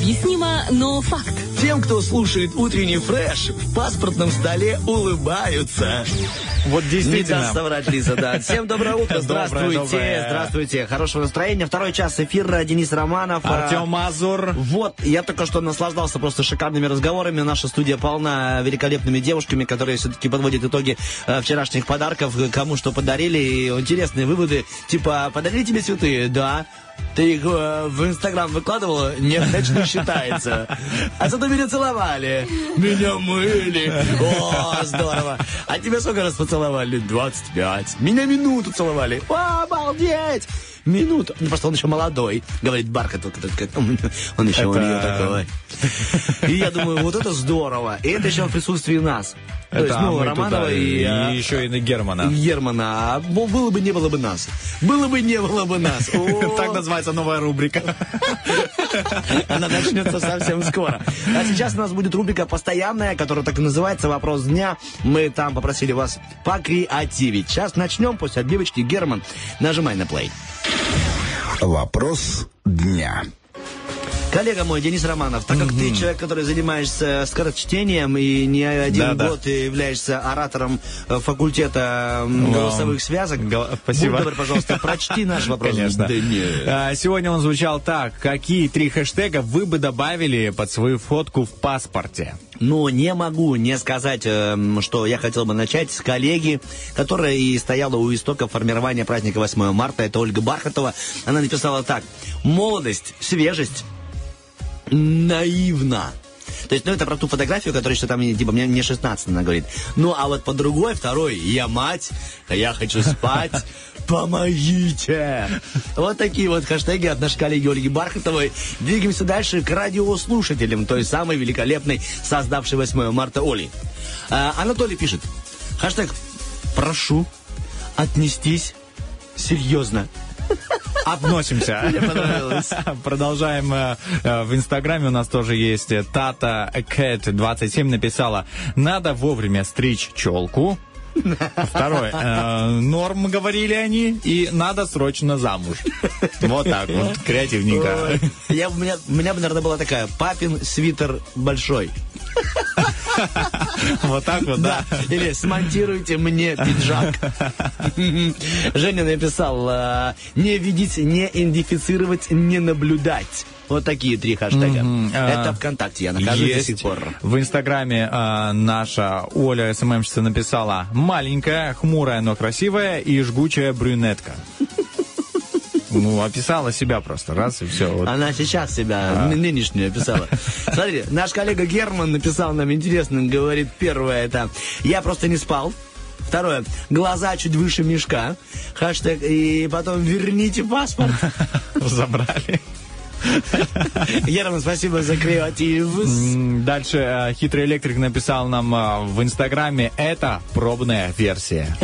Необъяснимо, но факт. Тем, кто слушает утренний фреш, в паспортном столе улыбаются. Вот Не действительно. даст соврать, Лиза, да. Всем доброе утро, Доброе, здравствуйте, доброе. здравствуйте. Хорошего настроения. Второй час эфира, Денис Романов. а, Артем Мазур. Вот, я только что наслаждался просто шикарными разговорами. Наша студия полна великолепными девушками, которые все-таки подводят итоги э, вчерашних подарков, кому что подарили. И интересные выводы, типа, подарили тебе цветы? Да. Ты их э, в Инстаграм выкладывала? Нет, значит, не считается. А зато меня целовали. Меня мыли. О, здорово. А тебе сколько раз поцеловали? целовали 25. Меня минуту целовали. О, обалдеть! Минуту. Ну, просто он еще молодой. Говорит, Бархат, как он, еще у Это- нее такой. И я думаю, вот это здорово. И это еще в присутствии нас. То Это есть, ну, Романова и, и а, еще и на Германа. Германа. А было бы, не было бы нас. Было бы, не было бы нас. Так называется новая рубрика. Она начнется совсем скоро. А сейчас у нас будет рубрика постоянная, которая так и называется «Вопрос дня». Мы там попросили вас покреативить. Сейчас начнем после отбивочки. Герман, нажимай на плей. Вопрос дня. Коллега мой, Денис Романов, так как ты человек, который занимаешься скорочтением и не один Да-да. год ты являешься оратором э, факультета голосовых связок, Гол- спасибо. будь добр, пожалуйста, прочти наш вопрос. Конечно. дня. А, Сегодня он звучал так. Какие три хэштега вы бы добавили под свою фотку в паспорте? Ну, не могу не сказать, эм, что я хотел бы начать с коллеги, которая и стояла у истока формирования праздника 8 марта. Это Ольга Бархатова. Она написала так. Молодость, свежесть, наивно. То есть, ну, это про ту фотографию, которая еще там, типа, мне, мне 16, она говорит. Ну, а вот по другой, второй, я мать, я хочу спать, помогите. Вот такие вот хэштеги от нашей коллеги Ольги Бархатовой. Двигаемся дальше к радиослушателям той самой великолепной, создавшей 8 марта Оли. А, Анатолий пишет. Хэштег «Прошу отнестись серьезно». Относимся. Мне понравилось. Продолжаем. э, э, В Инстаграме у нас тоже есть Тата Кэт 27 написала, надо вовремя стричь челку. Второе. э, Норм, говорили они, и надо срочно замуж. Вот так вот, креативненько. Я, у, меня, у меня бы, наверное, была такая «Папин свитер большой». Вот так вот, да. Или смонтируйте мне пиджак. Женя написал, э, не видеть, не идентифицировать, не наблюдать. Вот такие три хэштега. А, Это ВКонтакте, я нахожусь до Есть. сих пор. В Инстаграме э, наша Оля СММщица написала «Маленькая, хмурая, но красивая и жгучая брюнетка». Ну, описала себя просто, раз и все. Вот. Она сейчас себя А. ны- нынешнюю описала. Смотрите, наш коллега Герман написал нам интересно, говорит, первое это «Я просто не спал». Второе. Глаза чуть выше мешка. Хэштег. И потом верните паспорт. Забрали. Герман, спасибо за креатив. Дальше э, хитрый электрик написал нам э, в Инстаграме «Это пробная версия».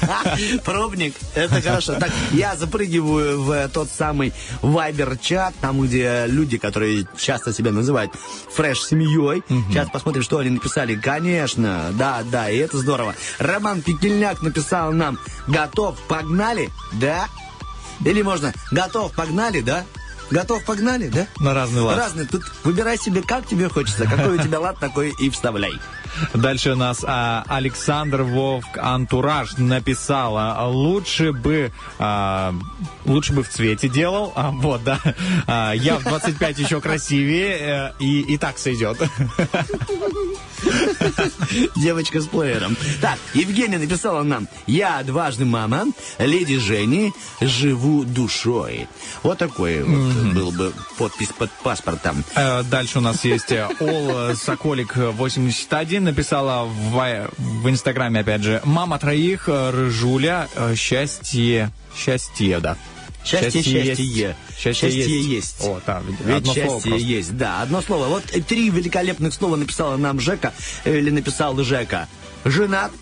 Пробник, это хорошо. Так, я запрыгиваю в тот самый Вайбер-чат, там, где люди, которые часто себя называют фреш-семьей. Сейчас посмотрим, что они написали. Конечно, да, да, и это здорово. Роман Пекельняк написал нам «Готов, погнали?» Да? Или можно «Готов, погнали?» Да? Готов, погнали, да? На разный лад. Разный. Тут выбирай себе, как тебе хочется. Какой у тебя лад, такой и вставляй. Дальше у нас а, Александр Вовк Антураж написала, лучше бы а, лучше бы в цвете делал, а, вот, да, А, я в 25 еще красивее, э, и, и так сойдет. Девочка с плеером. Так, Евгения написала нам. Я дважды мама, леди Жени, живу душой. Вот такой вот был бы подпись под паспортом. Э, Дальше у нас есть э, Ол Соколик 81 написала в, в Инстаграме, опять же, мама троих, э, Рыжуля, э, счастье, счастье, да. Счастье, счастье. есть. Счастье, Счастье есть. есть. О, да, Ведь одно слово счастье просто. есть, да, одно слово. Вот три великолепных слова написала нам Жека, э, или написал Жека. Женат,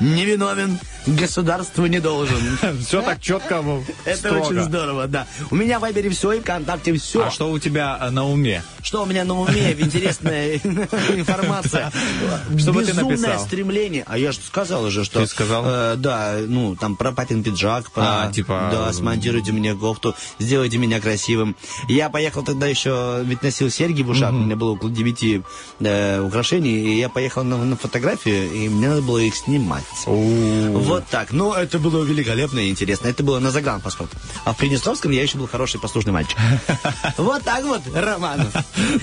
невиновен, государству не должен. Все так четко, Это очень здорово, да. У меня в Вайбере все, и ВКонтакте все. А что у тебя э, на уме? Что у меня на уме? Интересная информация. Что бы ты Безумное написал? стремление. А я же сказал уже, что... Ты сказал? э, да, ну, там про папин пиджак, про... А, типа, Да, э, смонтируйте мне кофту, сделайте меня красивым. Я поехал тогда еще, ведь носил серьги в ушах, у меня было около девяти украшений, и я поехал на фотографию, и мне надо было их снимать. Вот Вот так. Ну, это было великолепно и интересно. Это было на загранпаспорт. А в Приднестровском я еще был хороший послушный мальчик. Вот так вот, Романов.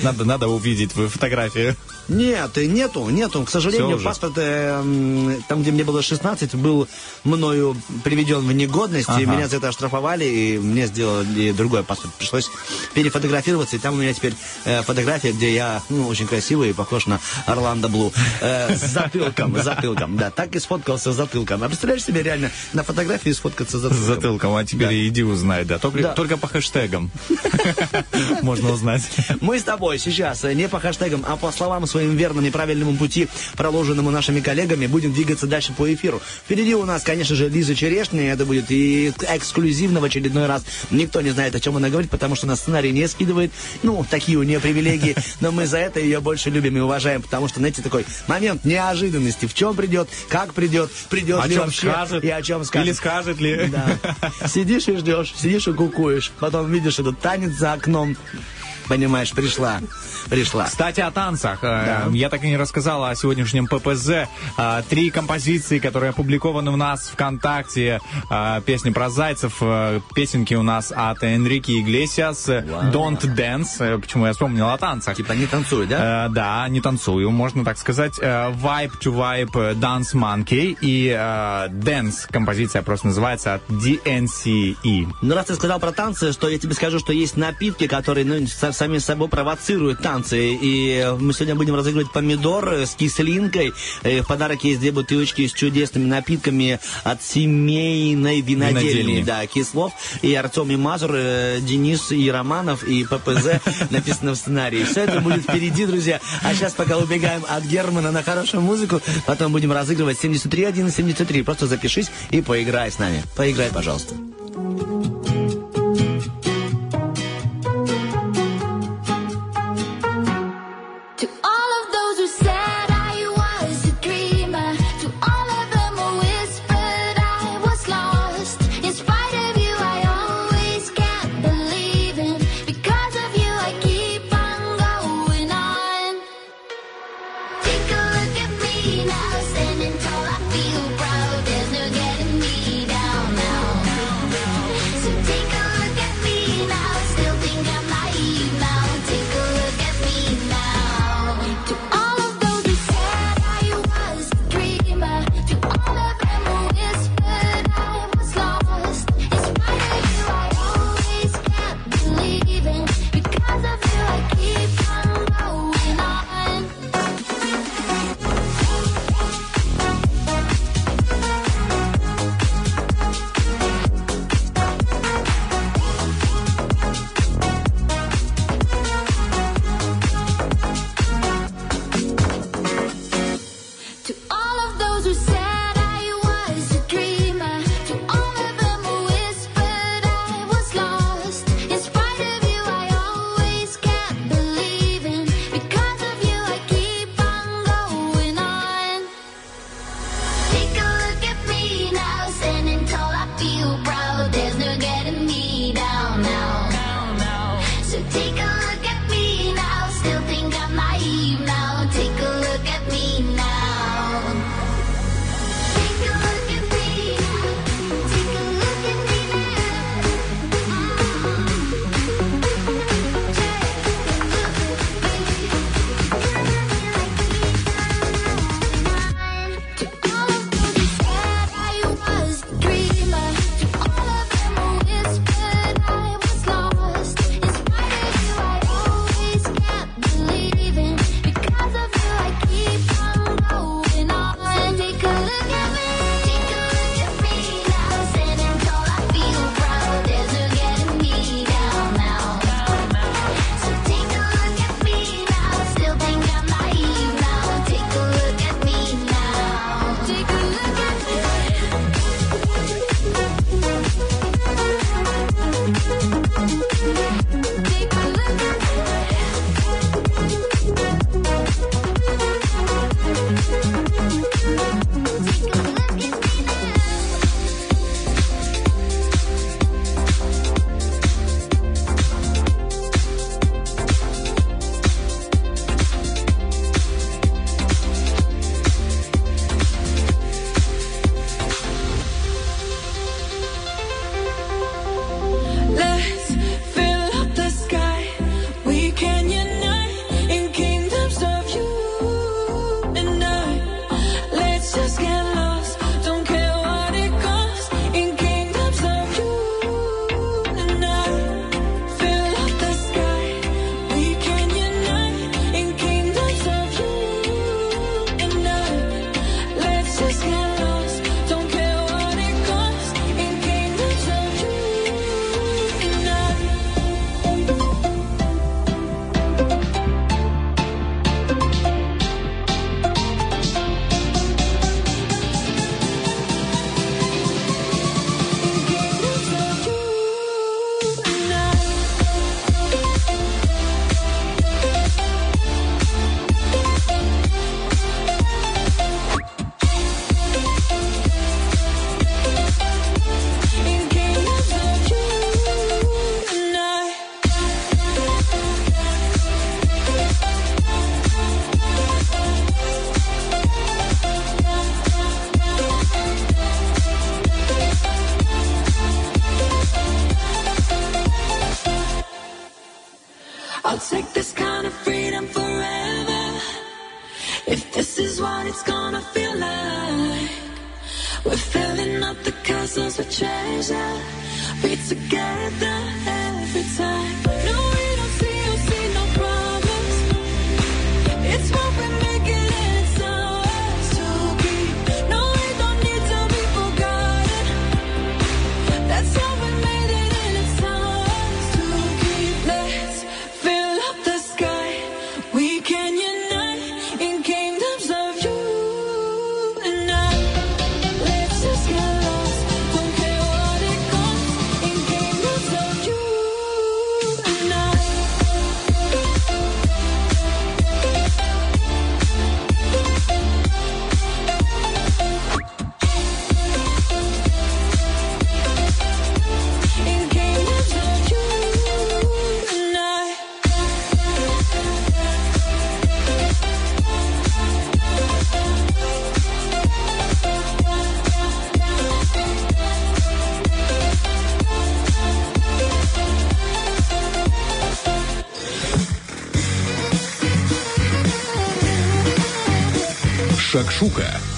Надо, надо увидеть твою фотографию. Нет, и нету, нету. К сожалению, паспорт, э, там, где мне было 16, был мною приведен в негодность, и Ага. меня за это оштрафовали, и мне сделали другой паспорт. Пришлось перефотографироваться, и там у меня теперь э, фотография, где я, ну, очень красивый и похож на Орландо Блу. Э, с затылком, с затылком, да. Так и сфоткался с затылком. А представляешь себе реально на фотографии сфоткаться с С затылком? затылком, а теперь иди узнай, да. Только, Да. только по хэштегам можно узнать. Мы с тобой сейчас не по хэштегам, а по словам своим верным и правильному пути, проложенному нашими коллегами, будем двигаться дальше по эфиру. Впереди у нас, конечно же, Лиза Черешня, это будет и эксклюзивно в очередной раз. Никто не знает, о чем она говорит, потому что нас сценарий не скидывает. Ну, такие у нее привилегии, но мы за это ее больше любим и уважаем, потому что, знаете, такой момент неожиданности. В чем придет, как придет, придет О чем вообще скажет? и о чем скажет. Или скажет ли? Да. Сидишь и ждешь, сидишь и кукуешь. Потом видишь этот танец за окном. Понимаешь, пришла, пришла. Кстати, о танцах. Э, Я так и не рассказал о сегодняшнем ППЗ. Э, Три композиции, которые опубликованы у нас ВКонтакте. Э, Песни про зайцев, песенки у нас от Энрике Иглесиас. Don't Dance. Почему я вспомнил о танцах. Типа не танцуй, да? Да, не танцую, можно так сказать. Vibe to Vibe Dance Monkey и Dance композиция просто называется от DNCE. Ну, раз ты сказал про танцы, что я тебе скажу, что есть напитки, которые ну, сами собой провоцируют танцы. И мы сегодня будем разыгрывать помидор с кислинкой. Э, В подарок есть две бутылочки с чудесными напитками от семейной винодельни. Винодельни. Да, Кислов и Артемий Мазур, э, Денис и Романов и ППЗ написано в сценарии. Все это будет впереди, друзья. А сейчас пока убегаем от Германа на хорошую музыку, потом будем разыгрывать 73 1 73. Просто запишись и поиграй с нами. Поиграй, пожалуйста. Шакшука.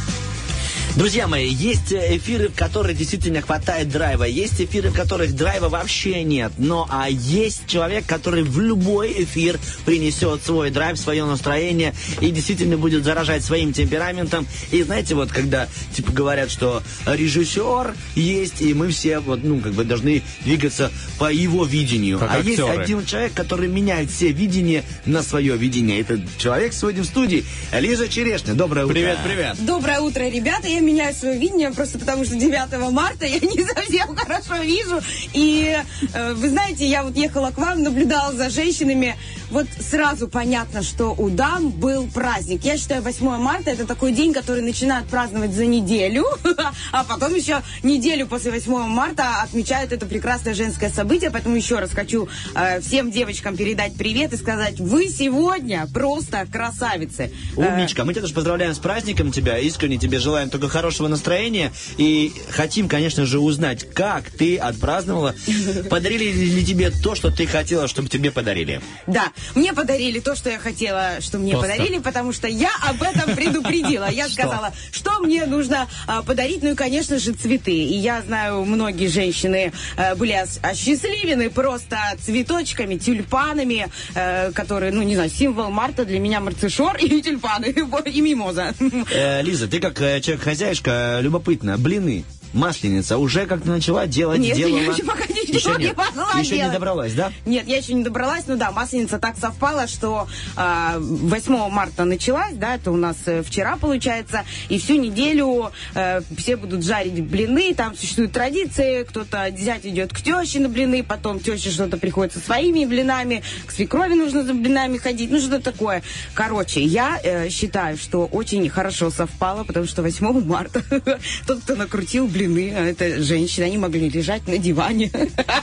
Друзья мои, есть э, эфиры, в которых действительно хватает драйва, есть эфиры, в которых драйва вообще нет, но а есть человек, который в любой эфир принесет свой драйв, свое настроение и действительно будет заражать своим темпераментом. И знаете, вот когда типа говорят, что режиссер есть, и мы все вот, ну, как бы должны двигаться по его видению. Как а есть актеры. один человек, который меняет все видения на свое видение. Этот человек сегодня в студии. Лиза Черешня. Доброе утро. Привет, привет. Доброе утро, ребята. Я меняю свое видение просто потому, что 9 марта я не совсем хорошо вижу. И э, вы знаете, я вот ехала к вам, наблюдала за женщинами. Вот сразу понятно, что у дам был праздник. Я считаю, 8 марта это такой день, который начинают праздновать за неделю, а потом еще неделю после 8 марта отмечают это прекрасное женское событие. Поэтому еще раз хочу э, всем девочкам передать привет и сказать, вы сегодня просто красавицы. Э, Умничка, мы тебя тоже поздравляем с праздником тебя, искренне тебе желаем только хорошего настроения и хотим, конечно же, узнать, как ты отпраздновала, подарили ли тебе то, что ты хотела, чтобы тебе подарили. Да, мне подарили то, что я хотела, что мне Тостер. подарили, потому что я об этом предупредила. Я сказала, что мне нужно а, подарить, ну и, конечно же, цветы. И я знаю, многие женщины э, были ос- осчастливены просто цветочками, тюльпанами, э, которые, ну, не знаю, символ марта для меня марцишор и тюльпаны, и мимоза. Э, Лиза, ты как человек-хозяюшка, любопытно, блины, масленица, уже как-то начала делать, Нет, делала? я еще пока ничего Еще не нет. могла Еще не делать. добралась, да? Нет, я еще не добралась, но да, масленица так совпала, что а, 8 марта началась, да, это у нас э, вчера получается, и всю неделю э, все будут жарить блины, там существуют традиции, кто-то зять идет к теще на блины, потом теща что-то приходит со своими блинами, к свекрови нужно за блинами ходить, ну что-то такое. Короче, я э, считаю, что очень хорошо совпало, потому что 8 марта тот, кто накрутил блины, а это женщины, они могли лежать на диване,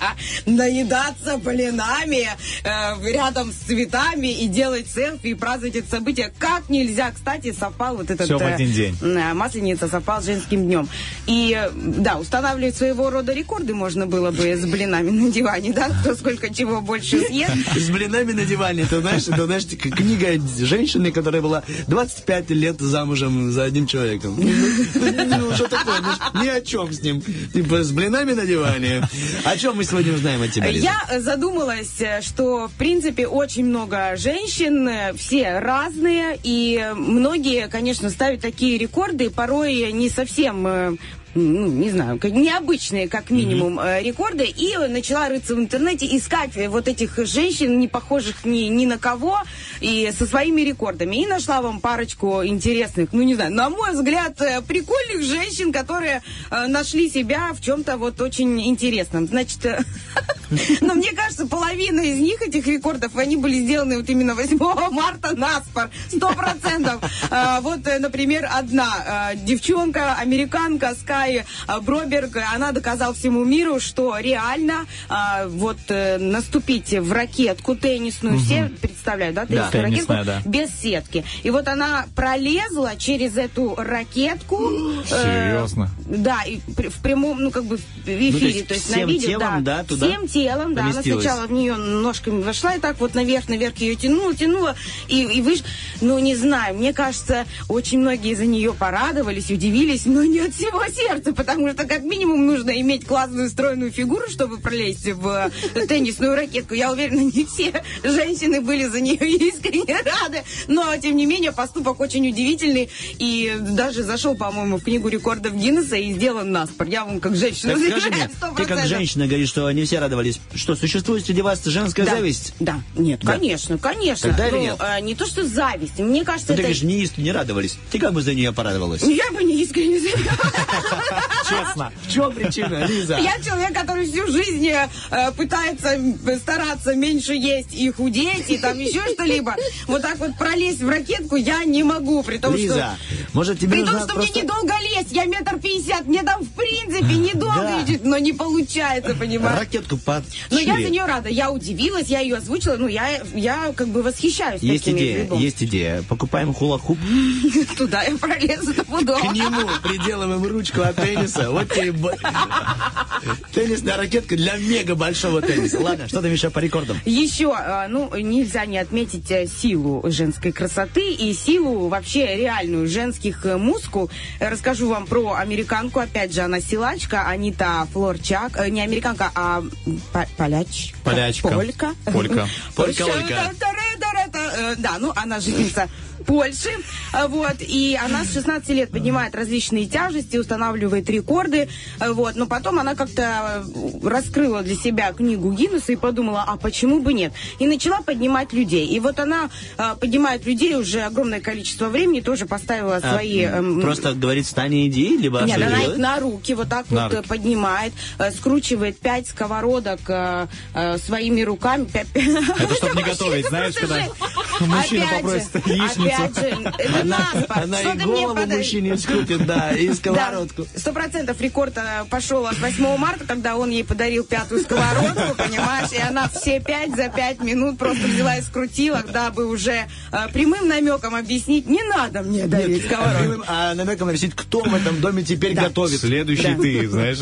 наедаться блинами э, рядом с цветами и делать селфи и праздновать это событие. Как нельзя, кстати, совпал вот этот... Всё в э, один день. э, Масленица совпал с женским днем. И, э, да, устанавливать своего рода рекорды можно было бы с блинами на диване, да, кто сколько чего больше съест. С блинами на диване. Ты знаешь, это, знаешь, книга женщины, которая была 25 лет замужем за одним человеком. Ну, ну, ну, что такое? Ну, Ни о чем с ним. Типа с блинами на диване. О чем мы сегодня узнаем от тебя, Лиза? Я задумалась, э, что, в принципе, очень много женщин, э, все разные, и многие, конечно, ставят такие рекорды, порой не совсем... ну, не знаю, необычные, как минимум, э, рекорды, и начала рыться в интернете, искать э, вот этих женщин, не похожих ни, ни на кого, и со своими рекордами. И нашла вам парочку интересных, ну, не знаю, на мой взгляд, э, прикольных женщин, которые нашли себя в чем-то вот очень интересном. Значит, но мне кажется, половина из них, этих рекордов, они были сделаны вот именно 8 марта на спор. Сто процентов. А, Вот, например, одна девчонка, американка Скай э, Броберг, она доказала всему миру, что реально а, вот э, наступить в ракетку теннисную, Мгм. все представляют, да, Да. теннисную ракетку Теннисная, да. без сетки. И вот она пролезла через эту ракетку. э, Серьезно? да, и в прямом, ну, как бы в эфире, Ну, то есть то есть всем на видео, телом, да, туда? Всем телом. да. Она сначала в нее ножками вошла и так вот наверх, наверх ее тянула, тянула и, и выш... Ну, не знаю, мне кажется, очень многие за нее порадовались, удивились, но не от всего сердца, потому что как минимум нужно иметь классную стройную фигуру, чтобы пролезть в э, теннисную ракетку. Я уверена, не все женщины были за нее искренне рады, но, тем не менее, поступок очень удивительный и даже зашел, по-моему, в книгу рекордов Гиннесса и сделан наспор. Я вам как женщина Так скажи мне, ты как 100%. женщина говоришь, что не все радовались. Что, существует среди вас женская Да. зависть? Да, нет, Да. конечно, конечно. Тогда Ну, нет? э, не то, что зависть. Мне кажется, Ну, ты это... говоришь, не искренне радовались. Ты как бы за нее порадовалась? Я бы не искренне Честно. В чем причина, Лиза? Я человек, который всю жизнь э, пытается стараться меньше есть и худеть, и там еще что-либо. Вот так вот пролезть в ракетку я не могу, при том, Лиза, что... может тебе При том, что просто... мне недолго лезть, я метр пятьдесят, мне там в принципе недолго Да. идет, но не получается, понимаешь? Ракетку под Но я за нее рада, я удивилась, я ее озвучила, ну я, я как бы восхищаюсь Есть идея, грибом. есть идея. Покупаем хула-хуп, Туда я пролезу стопудово. к нему приделываем ручку тенниса. Вот тебе теннисная ракетка для мега большого тенниса. Ладно, что там еще по рекордам? Еще, а, ну, нельзя не отметить э, силу женской красоты и силу вообще реальную женских э, мускул. Расскажу вам про американку. Опять же, она силачка, Анита Флорчак. Э, Не американка, а по- поляч. Полячка. Полька. Полька. Полька-лойка. Э, Да, ну, она жительница Польши, э, вот, и она с 16 лет поднимает различные тяжести, устанавливает рекорды, э, вот, но потом она как-то э, раскрыла для себя книгу Гиннесса и подумала, а почему бы нет, и начала поднимать людей, и вот она э, поднимает людей уже огромное количество времени, тоже поставила А, свои... эм, Просто говорит, встань и иди, либо нет, она делает? их на руки вот так На вот э, руки. поднимает, скручивает пять сковородок своими руками. Это чтобы не готовить, знаешь, когда мужчина попросит яичницу. Опять же, это наспор. Она и голову подай- мужчине скрутит, да, и сковородку. Сто процентов рекорд э, пошел от 8 марта, когда он ей подарил пятую сковородку, понимаешь, и она все пять за пять минут просто взяла и скрутила, дабы уже э, прямым намеком объяснить, не надо мне дарить сковородку. А намеком объяснить, кто в этом доме теперь готовит. Следующий Да. ты, знаешь.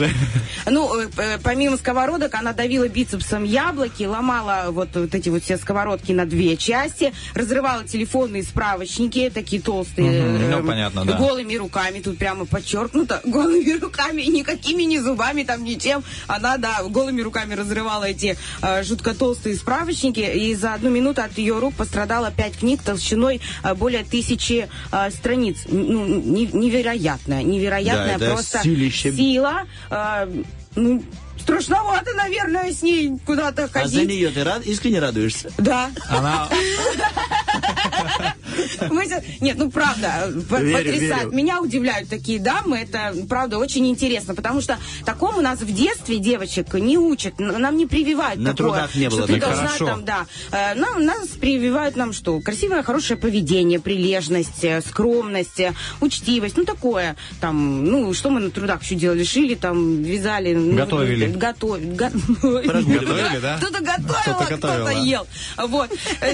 Ну, э, помимо сковородок, она давила бицепсом яблоки, ломала вот, вот эти вот все сковородки на две части, разрывала телефонные справочники, такие толстые, Мгм, ну, понятно, да. голыми руками, тут прямо подчеркнуто, голыми руками, никакими не зубами, там ничем. Она, да, голыми руками разрывала эти э, жутко толстые справочники, и за одну минуту от ее рук пострадало пять книг толщиной э, более тысячи э, страниц. Ну, не- невероятная, невероятная Да, просто силище. сила. э, ну, страшновато, наверное, с ней куда-то А за ходить. нее ты рад, искренне радуешься? Да. Она Нет, ну правда, потрясает. Меня удивляют такие дамы, это правда очень интересно, потому что такому нас в детстве девочек не учат, нам не прививают На такое, трудах не было что ты должна Хорошо. там, да, Э, нам, нас прививают нам что? Красивое, хорошее поведение, прилежность, э, скромность, э, учтивость, ну такое, там, ну что мы на трудах еще делали, шили, там, вязали, ну, Готовили. готовили, Готовили, да? кто-то готовил, Кто-то а кто-то ел. Вот.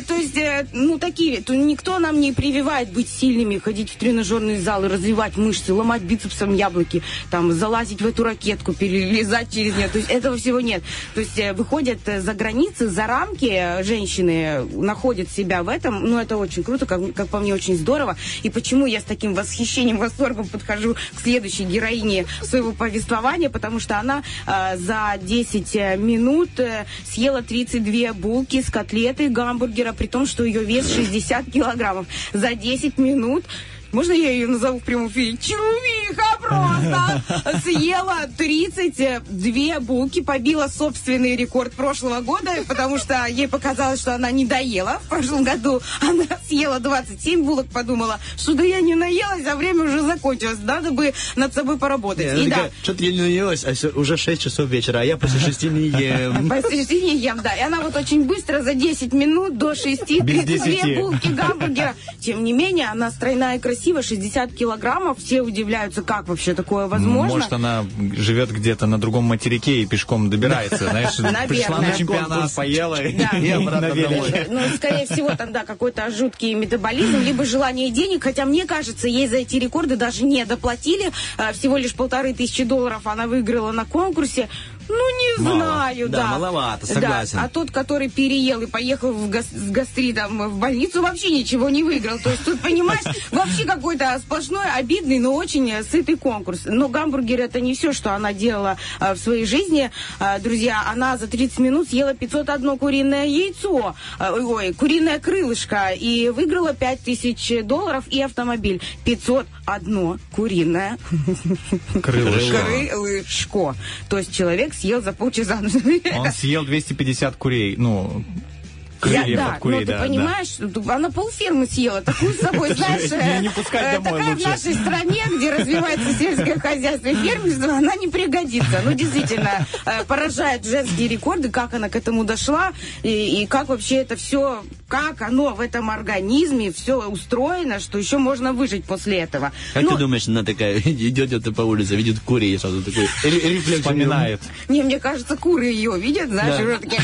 То есть, ну, такие, то никто нам не прививает быть сильными, ходить в тренажерные залы, развивать мышцы, ломать бицепсом яблоки, там, залазить в эту ракетку, перелезать через нее. То есть, этого всего нет. То есть, э, выходят э, за границы, за рамки э, женщины, находят себя в этом. Ну, это очень круто, как, как по мне, очень здорово. И почему я с таким восхищением, восторгом подхожу к следующей героине своего повествования, потому что она э, за 10 минут э, съела 32 булки с котлеты гамбургера, при том, что ее вес 60 килограммов. За 10 минут можно я ее назову в прямом эфире? Чувиха просто! Съела 32 булки, побила собственный рекорд прошлого года, потому что ей показалось, что она не доела. В прошлом году она съела 27 булок, подумала, что да я не наелась, а время уже закончилось, надо бы над собой поработать. И да, Что-то я не наелась, а уже 6 часов вечера, а я после 6 не ем. Посередине ем, да. И она вот очень быстро, за 10 минут до 6, Без 32 десяти. булки гамбургера. Тем не менее, она стройная и красивая, 60 килограммов. Все удивляются, как вообще такое возможно. Может, она живет где-то на другом материке и пешком добирается, знаешь, пришла на чемпионат, поела и обратно На домой. Ну, скорее всего, там, да, какой-то жуткий метаболизм, либо желание денег, хотя, мне кажется, ей за эти рекорды даже не доплатили, А, всего лишь полторы тысячи долларов она выиграла на конкурсе. Ну, не Мало. знаю, Да, да. маловато, Да, согласен. А тот, который переел и поехал в гас- с гастритом в больницу, вообще ничего не выиграл. То есть тут, понимаешь, вообще какой-то сплошной, обидный, но очень э, сытый конкурс. Но гамбургер это не все, что она делала э, в своей жизни. Э, Друзья, она за 30 минут съела 501 куриное яйцо, э, ой, куриное крылышко, и выиграла 5000 долларов и автомобиль. 501 куриное Крылышко. крылышко. То есть человек съел за полчаса. Он съел 250 курей, ну, Я- да, от курей, но ты да. да. понимаешь, что она полфермы съела, такую с собой, знаешь, Не- э, пускай э, домой такая лучше. в нашей стране, где развивается сельское хозяйство и фермерство, она не пригодится. Ну, действительно, э, поражает женские рекорды, как она к этому дошла, и, и как вообще это все, как оно в этом организме все устроено, что еще можно выжить после этого. Как Ну, ты думаешь, она такая идет где-то по улице, видит курей, и сразу такой ре- рефлекс. Вспоминает. не, мне кажется, куры ее видят, знаешь, уже такие...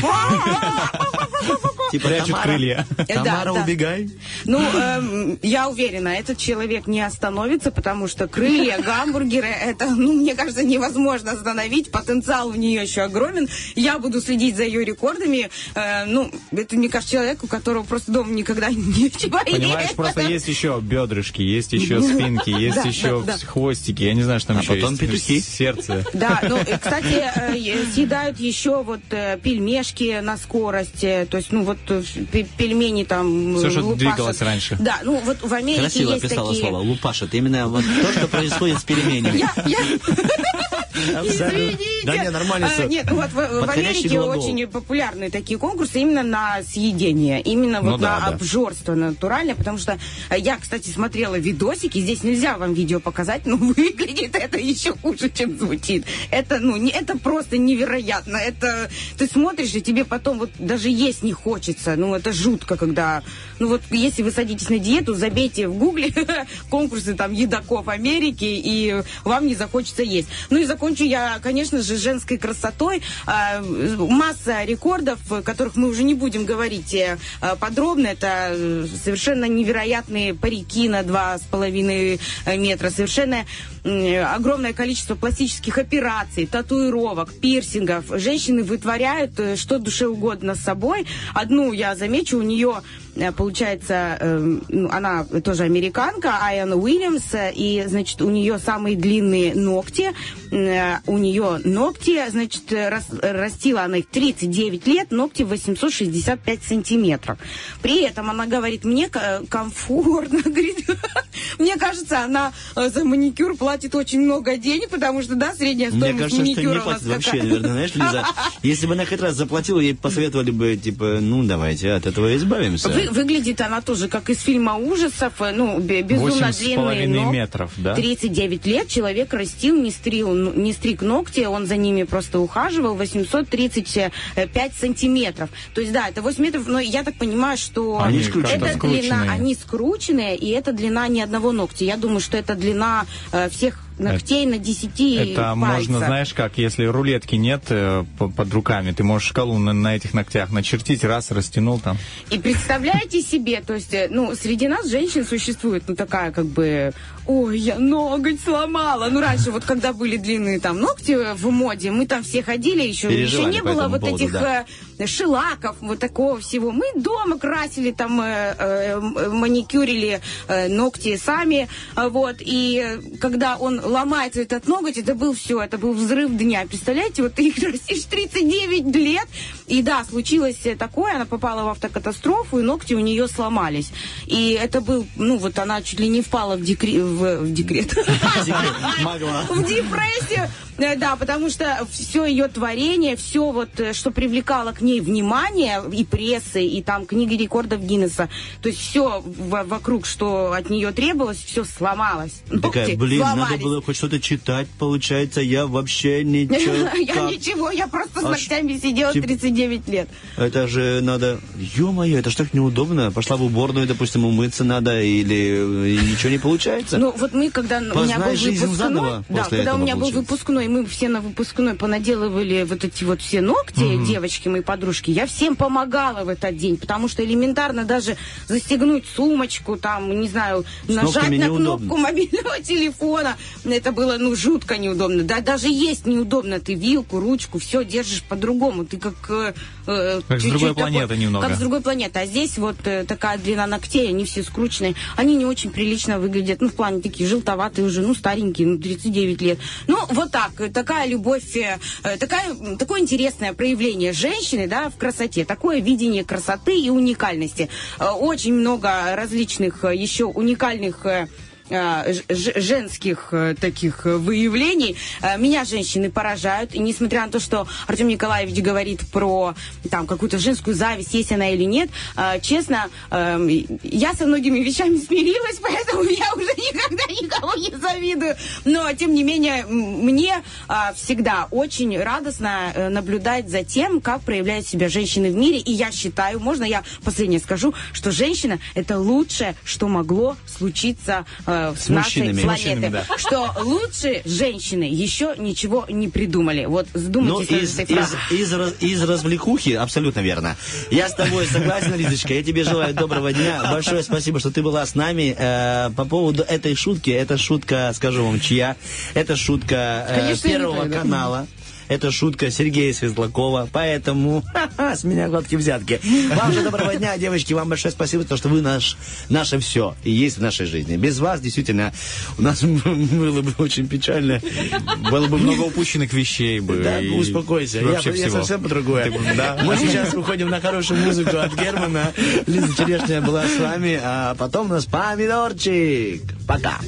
Типа, Прячут крылья. Тамара, убегай. Ну, эм, я уверена, этот человек не остановится, потому что крылья, гамбургеры, это, ну, мне кажется, невозможно остановить. Потенциал у нее еще огромен. Я буду следить за ее рекордами. Э, ну, это, мне кажется, человек, у которого просто дома никогда нечего Понимаешь, есть. просто есть еще бедрышки, есть еще спинки, есть Да, еще да, да. хвостики. Я не знаю, что там А еще потом есть. петухи. Сердце. Да, ну, кстати, э, съедают еще вот э, пельмешки на скорость, э, то есть, ну, вот пе- пельмени там... Всё, э, что лупашат. двигалось раньше. Да, ну, вот в Америке Красиво есть описала такие... слово. Лупашит. Именно вот то, что происходит с пельменями. Я, я... Абсолютно. Извините. Да не, нормально А. Нет, ну вот в, в Америке глагол. очень популярны такие конкурсы именно на съедение, именно Ну вот да, на да. обжорство натуральное, потому что э, я, кстати, смотрела видосики, здесь нельзя вам видео показать, но выглядит это еще хуже, чем звучит. Это, ну, не, это просто невероятно. Это ты смотришь, и тебе потом вот даже есть не хочется. Ну, это жутко, когда... Ну, вот если вы садитесь на диету, забейте в гугле конкурсы там едоков Америки, и вам не захочется есть. Ну и закончу я, конечно же, женской красотой. А, Масса рекордов, которых мы уже не будем говорить э, подробно. Это э, совершенно невероятные парики на 2,5 метра, совершенно огромное количество пластических операций, татуировок, пирсингов. Женщины вытворяют э, что душе угодно с собой. Одну я замечу, у нее э, получается, э, ну, она тоже американка, Айан Уильямс, э, и, значит, у нее самые длинные ногти, Э, у нее ногти, значит, э, рас- растила она их 39 лет, ногти 865 сантиметров. При этом она говорит, мне комфортно, говорит, мне кажется, она э, за маникюр платит очень много денег, потому что, да, средняя Мне стоимость кажется, что маникюра не у нас платит вообще, наверное, знаешь, Лиза. Если бы она хоть раз заплатила, ей посоветовали бы, типа, ну, давайте от этого избавимся. Вы- выглядит она тоже как из фильма ужасов, э, ну, бе- безумно длинные ногти. метров, да? 39 лет человек растил, не стриг, не стриг ногти, он за ними просто ухаживал, 835 сантиметров. То есть, да, это 8 метров, но я так понимаю, что Они это как-то длина, скрученные. они скрученные, и это длина не одного ногтя. Я думаю, что это длина э, всех ногтей на 10 Это можно, пальцах. знаешь как, если рулетки нет э, по- под руками, ты можешь шкалу на, на этих ногтях начертить, раз, растянул там. И представляете себе, то есть, э, ну, среди нас женщин существует, ну, такая, как бы, ой, я ноготь сломала. Ну, раньше, вот, когда были длинные там ногти э, в моде, мы там все ходили, еще, еще не было вот поводу, этих да. шелаков, вот такого всего. Мы дома красили там, э, э, маникюрили э, ногти сами, вот, и когда он ломается, этот ноготь, это был все, это был взрыв дня. Представляете, вот ты их растишь 39 лет, и да, случилось такое, она попала в автокатастрофу, и ногти у нее сломались. И это был, ну вот она чуть ли не впала в, декре- в, в декрет. В депрессию. Э, Да, потому что все ее творение, все вот, э, что привлекало к ней внимание, и прессы, и там книга рекордов Гиннесса, то есть все вокруг, что от нее требовалось, все сломалось. Такая, блин, надо сломались. Было хоть что-то читать, получается, я вообще ничего. Я ничего, я просто с А ногтями сидела тип- 39 лет. Это же надо... Ё-моё, это ж так неудобно. Пошла в уборную, допустим, умыться надо, или ничего не получается. Ну, вот мы, когда у меня был выпускной, да, когда у меня был выпускной, мы все на выпускной понаделывали вот эти вот все ногти, девочки, мои подружки, я всем помогала в этот день, потому что элементарно даже застегнуть сумочку, там, не знаю, нажать на кнопку мобильного телефона, это было, ну, жутко неудобно. Да, даже есть неудобно. Ты вилку, ручку, все держишь по-другому. Ты как... э, э, Как с другой такой- планеты немного. Как с другой планеты. А здесь вот э, такая длина ногтей, они все скрученные. Они не очень прилично выглядят. Ну, в плане такие желтоватые уже, ну, старенькие, ну, 39 лет. Ну, вот так. Такая любовь, э, э, такая, такое интересное проявление женщины, да, в красоте. Такое видение красоты и уникальности. Э, Очень много различных э, еще уникальных э, женских э, таких э, выявлений. Э, Меня женщины поражают. И несмотря на то, что Артем Николаевич говорит про там какую-то женскую зависть, есть она или нет, честно, э, я со многими вещами смирилась, поэтому я уже никогда никого не завидую. Но, тем не менее, мне всегда очень радостно наблюдать за тем, как проявляют себя женщины в мире. И я считаю, можно я последнее скажу, что женщина – это лучшее, что могло случиться с, С нашей мужчинами. планеты. Да. Что лучше женщины еще ничего не придумали. Вот Ну, задумайтесь над из, из, из, раз- из развлекухи, абсолютно верно. Я с тобой согласен, Лизочка. Я тебе желаю доброго дня. Большое спасибо, что ты была с нами. Э, по поводу этой шутки, эта шутка, скажу вам, чья? Это шутка э, Конечно, Первого канала. Это шутка Сергея Светлакова, поэтому ха-ха, с меня гладкие взятки. Вам же доброго дня, девочки, вам большое спасибо, за то, что вы наш, наше все и есть в нашей жизни. Без вас, действительно, у нас было бы очень печально. Было бы много упущенных вещей бы. Да, и успокойся. Я, я совсем по другое. Ты- да. Мы сейчас уходим на хорошую музыку от Германа. Лиза Черешня была с вами, а потом у нас помидорчик. Пока.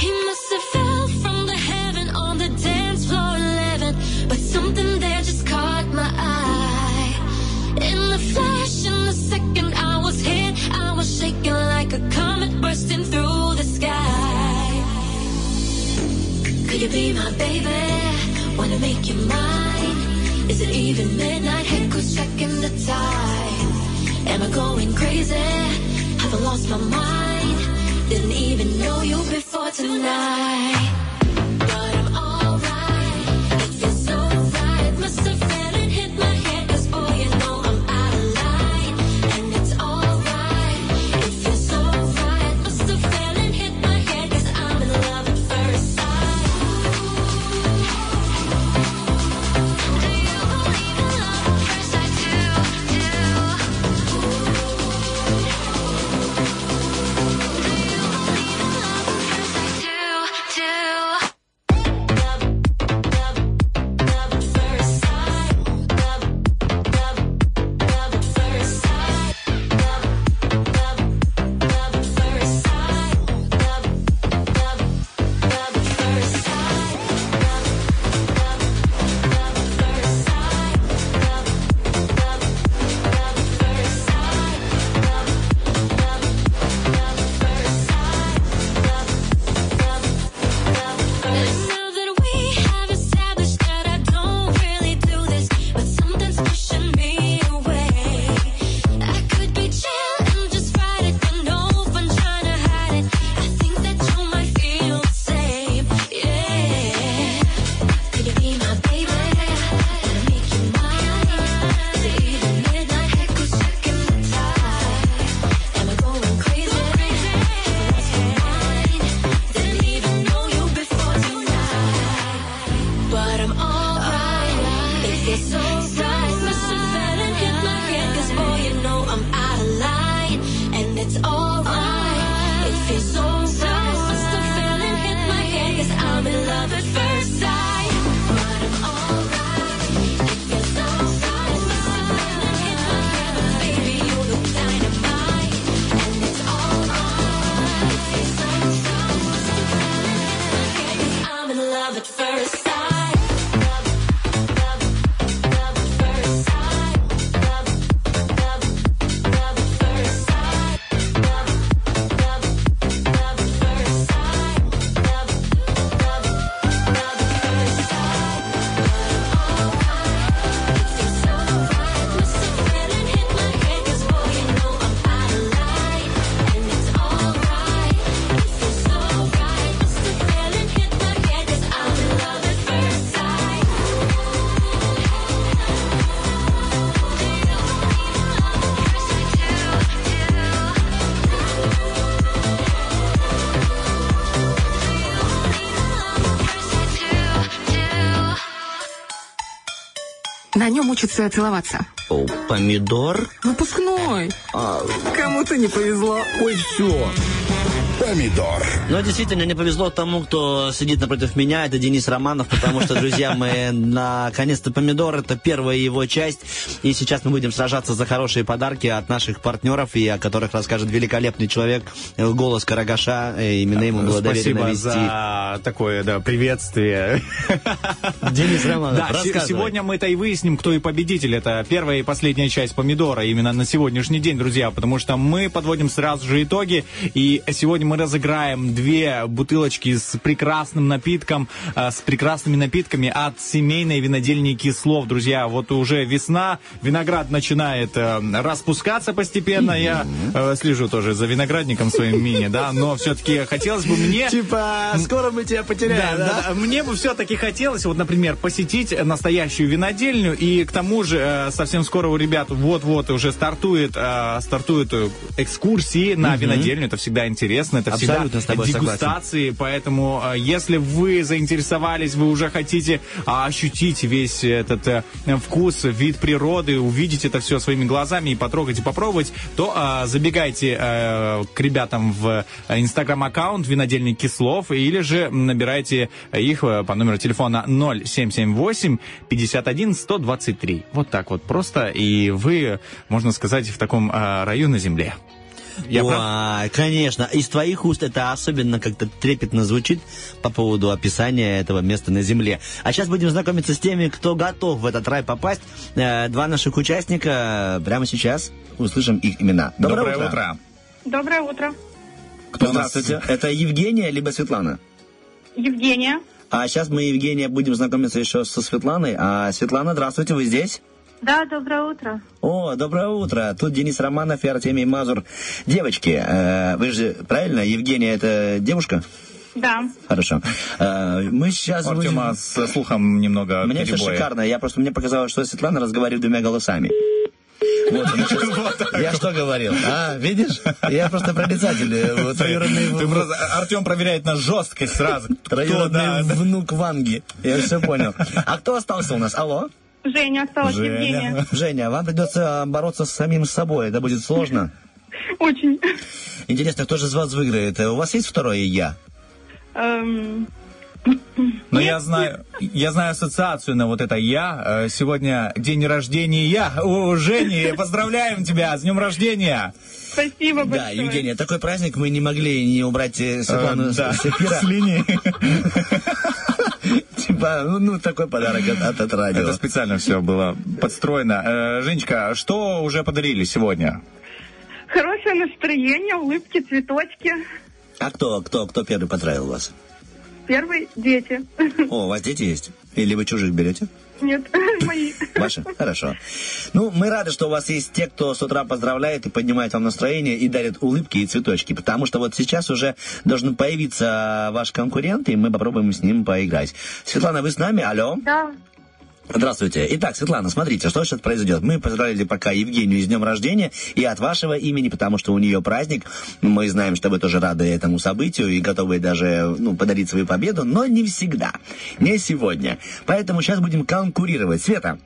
He must have you be my baby? Wanna make you mine? Is it even midnight? Head goes checking the time. Am I going crazy? Have I lost my mind? Didn't even know you before tonight. Учатся целоваться. О, помидор? Выпускной. Кому-то не повезло. Ой, все. Помидор. Но действительно не повезло тому, кто сидит напротив меня, это Денис Романов, потому что, друзья, мы наконец-то помидор, это первая его часть, и сейчас мы будем сражаться за хорошие подарки от наших партнеров, и о которых расскажет великолепный человек, э, голос Карагаша, э, именно ему было доверено Спасибо вести. за такое, да, приветствие. Денис Романов, Да, сегодня мы-то и выясним, кто и победитель. Это первая и последняя часть помидора именно на сегодняшний день, друзья, потому что мы подводим сразу же итоги, и сегодня мы разыграем две бутылочки с прекрасным напитком, э, с прекрасными напитками от семейной винодельни Кислов, друзья. Вот уже весна, виноград начинает э, распускаться постепенно. Я э, слежу тоже за виноградником своим мини, да, но все-таки хотелось бы мне... Типа, скоро мы тебя потеряем, да? да? Мне бы все-таки хотелось, вот, например, посетить настоящую винодельню, и к тому же совсем скоро у ребят вот-вот уже стартует, стартуют экскурсии на винодельню, это всегда интересно, это Абсолютно с всегда тобой согласен. дегустации, поэтому э, если вы заинтересовались, вы уже хотите а, ощутить весь этот э, вкус, вид природы, увидеть это все своими глазами и потрогать и попробовать, то а, забегайте э, к ребятам в инстаграм-аккаунт винодельник Кислов или же набирайте их э, по номеру телефона 0778 51 123. Вот так вот просто, и вы, можно сказать, в таком раю на земле. Я прав? Ой, конечно. Из твоих уст это особенно как-то трепетно звучит по поводу описания этого места на Земле. А сейчас будем знакомиться с теми, кто готов в этот рай попасть. Э, Два наших участника прямо сейчас услышим их имена. Доброе, утро. Доброе утро. Кто Здравствуйте. Это Евгения либо Светлана? Евгения. А сейчас мы, Евгения, будем знакомиться еще со Светланой. А Светлана, здравствуйте, вы здесь? Да, доброе утро. О, доброе утро. Тут Денис Романов и Артемий Мазур. Девочки, э, вы же, правильно, Евгения это девушка? Да. Хорошо. Э, мы сейчас... У Артема с слухом немного У меня все шикарно. Я просто, мне показалось, что Светлана разговаривает двумя голосами. Вот, значит, я что говорил? А, видишь? Я просто прорицатель. вот, Троюродный просто- Артем проверяет на жесткость сразу. Кто, троюродный да, да. внук Ванги. Я все понял. А кто остался у нас? Алло? Женя осталась Евгения. Женя, вам придется бороться с самим собой. Это будет сложно. Очень. Интересно, кто же из вас выиграет? У вас есть второе «я»? Эм, Но я знаю, я знаю ассоциацию на вот это я. Э, Сегодня день рождения я. У Жени, поздравляем тебя с днем рождения. Спасибо Да, Евгения, такой праздник мы не могли не убрать э, Светлану Э, с- да, с линии. Типа, ну, ну, такой подарок от, от, от радио. Это специально все было подстроено. Э, Женечка, что уже подарили сегодня? хорошее настроение, улыбки, цветочки. А кто, кто, кто первый поздравил вас? Первый – дети. О, у вас дети есть? Или вы чужих берете? Нет, мои. Ваши? Хорошо. Ну, мы рады, что у вас есть те, кто с утра поздравляет и поднимает вам настроение и дарит улыбки и цветочки, потому что вот сейчас уже должен появиться ваш конкурент, и мы попробуем с ним поиграть. Светлана, вы с нами? Алло? Да. Здравствуйте. Итак, Светлана, смотрите, что сейчас произойдет. Мы поздравили пока Евгению с днем рождения и от вашего имени, потому что у нее праздник. Мы знаем, что вы тоже рады этому событию и готовы даже ну, подарить свою победу, но не всегда. Не сегодня. Поэтому сейчас будем конкурировать. Света,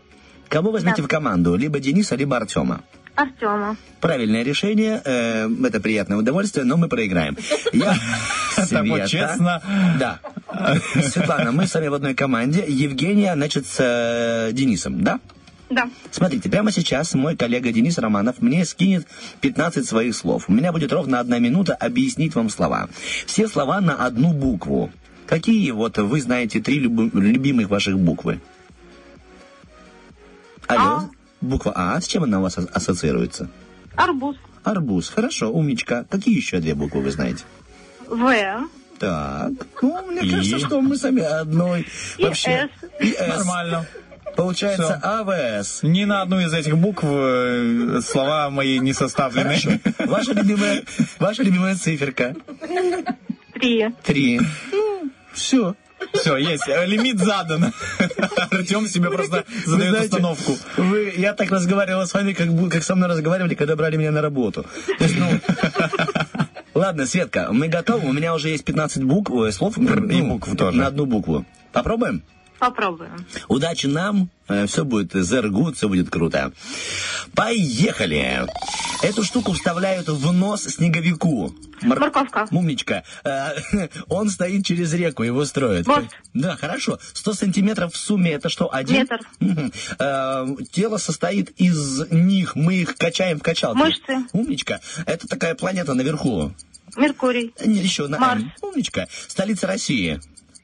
кого возьмете в команду? Либо Дениса, либо Артема. Артема. Правильное решение, э, это приятное удовольствие, но мы проиграем. Я Это вот честно. Да. Светлана, мы с вами в одной команде. Евгения, значит, с э, Денисом, да? Да. Смотрите, прямо сейчас мой коллега Денис Романов мне скинет 15 своих слов. У меня будет ровно одна минута объяснить вам слова. Все слова на одну букву. Какие вот вы знаете три любы- любимых ваших буквы? Алло, буква А, с чем она у вас ас- ассоциируется? Арбуз. Арбуз, хорошо, умничка. Какие еще две буквы вы знаете? В. Так, ну, мне И? кажется, что мы сами одной. И Вообще. С. И С. Нормально. Получается Всё. АВС. Ни на одну из этих букв э, слова мои не составлены. Хорошо. Ваша любимая, ваша любимая циферка. Три. Три. Все. Все, есть. э, Лимит задан. Артем себе просто задает установку. Вы, я так разговаривал с вами, как, как со мной разговаривали, когда брали меня на работу. То есть, ну... Ладно, Светка, мы готовы. У меня уже есть 15 букв, ой, слов. И букв тоже. На одну букву. Попробуем? Попробуем. Удачи нам, все будет good, все будет круто. Поехали! Эту штуку вставляют в нос снеговику. Мор- Морковка. Умничка. Э, Он стоит через реку, его строят. Мост. Да, хорошо. 100 сантиметров в сумме это что, один? Метр. Э, Тело состоит из них, мы их качаем в качалке. Мышцы. Умничка. Это такая планета наверху. Меркурий. Еще на Марс. Умничка. Столица России.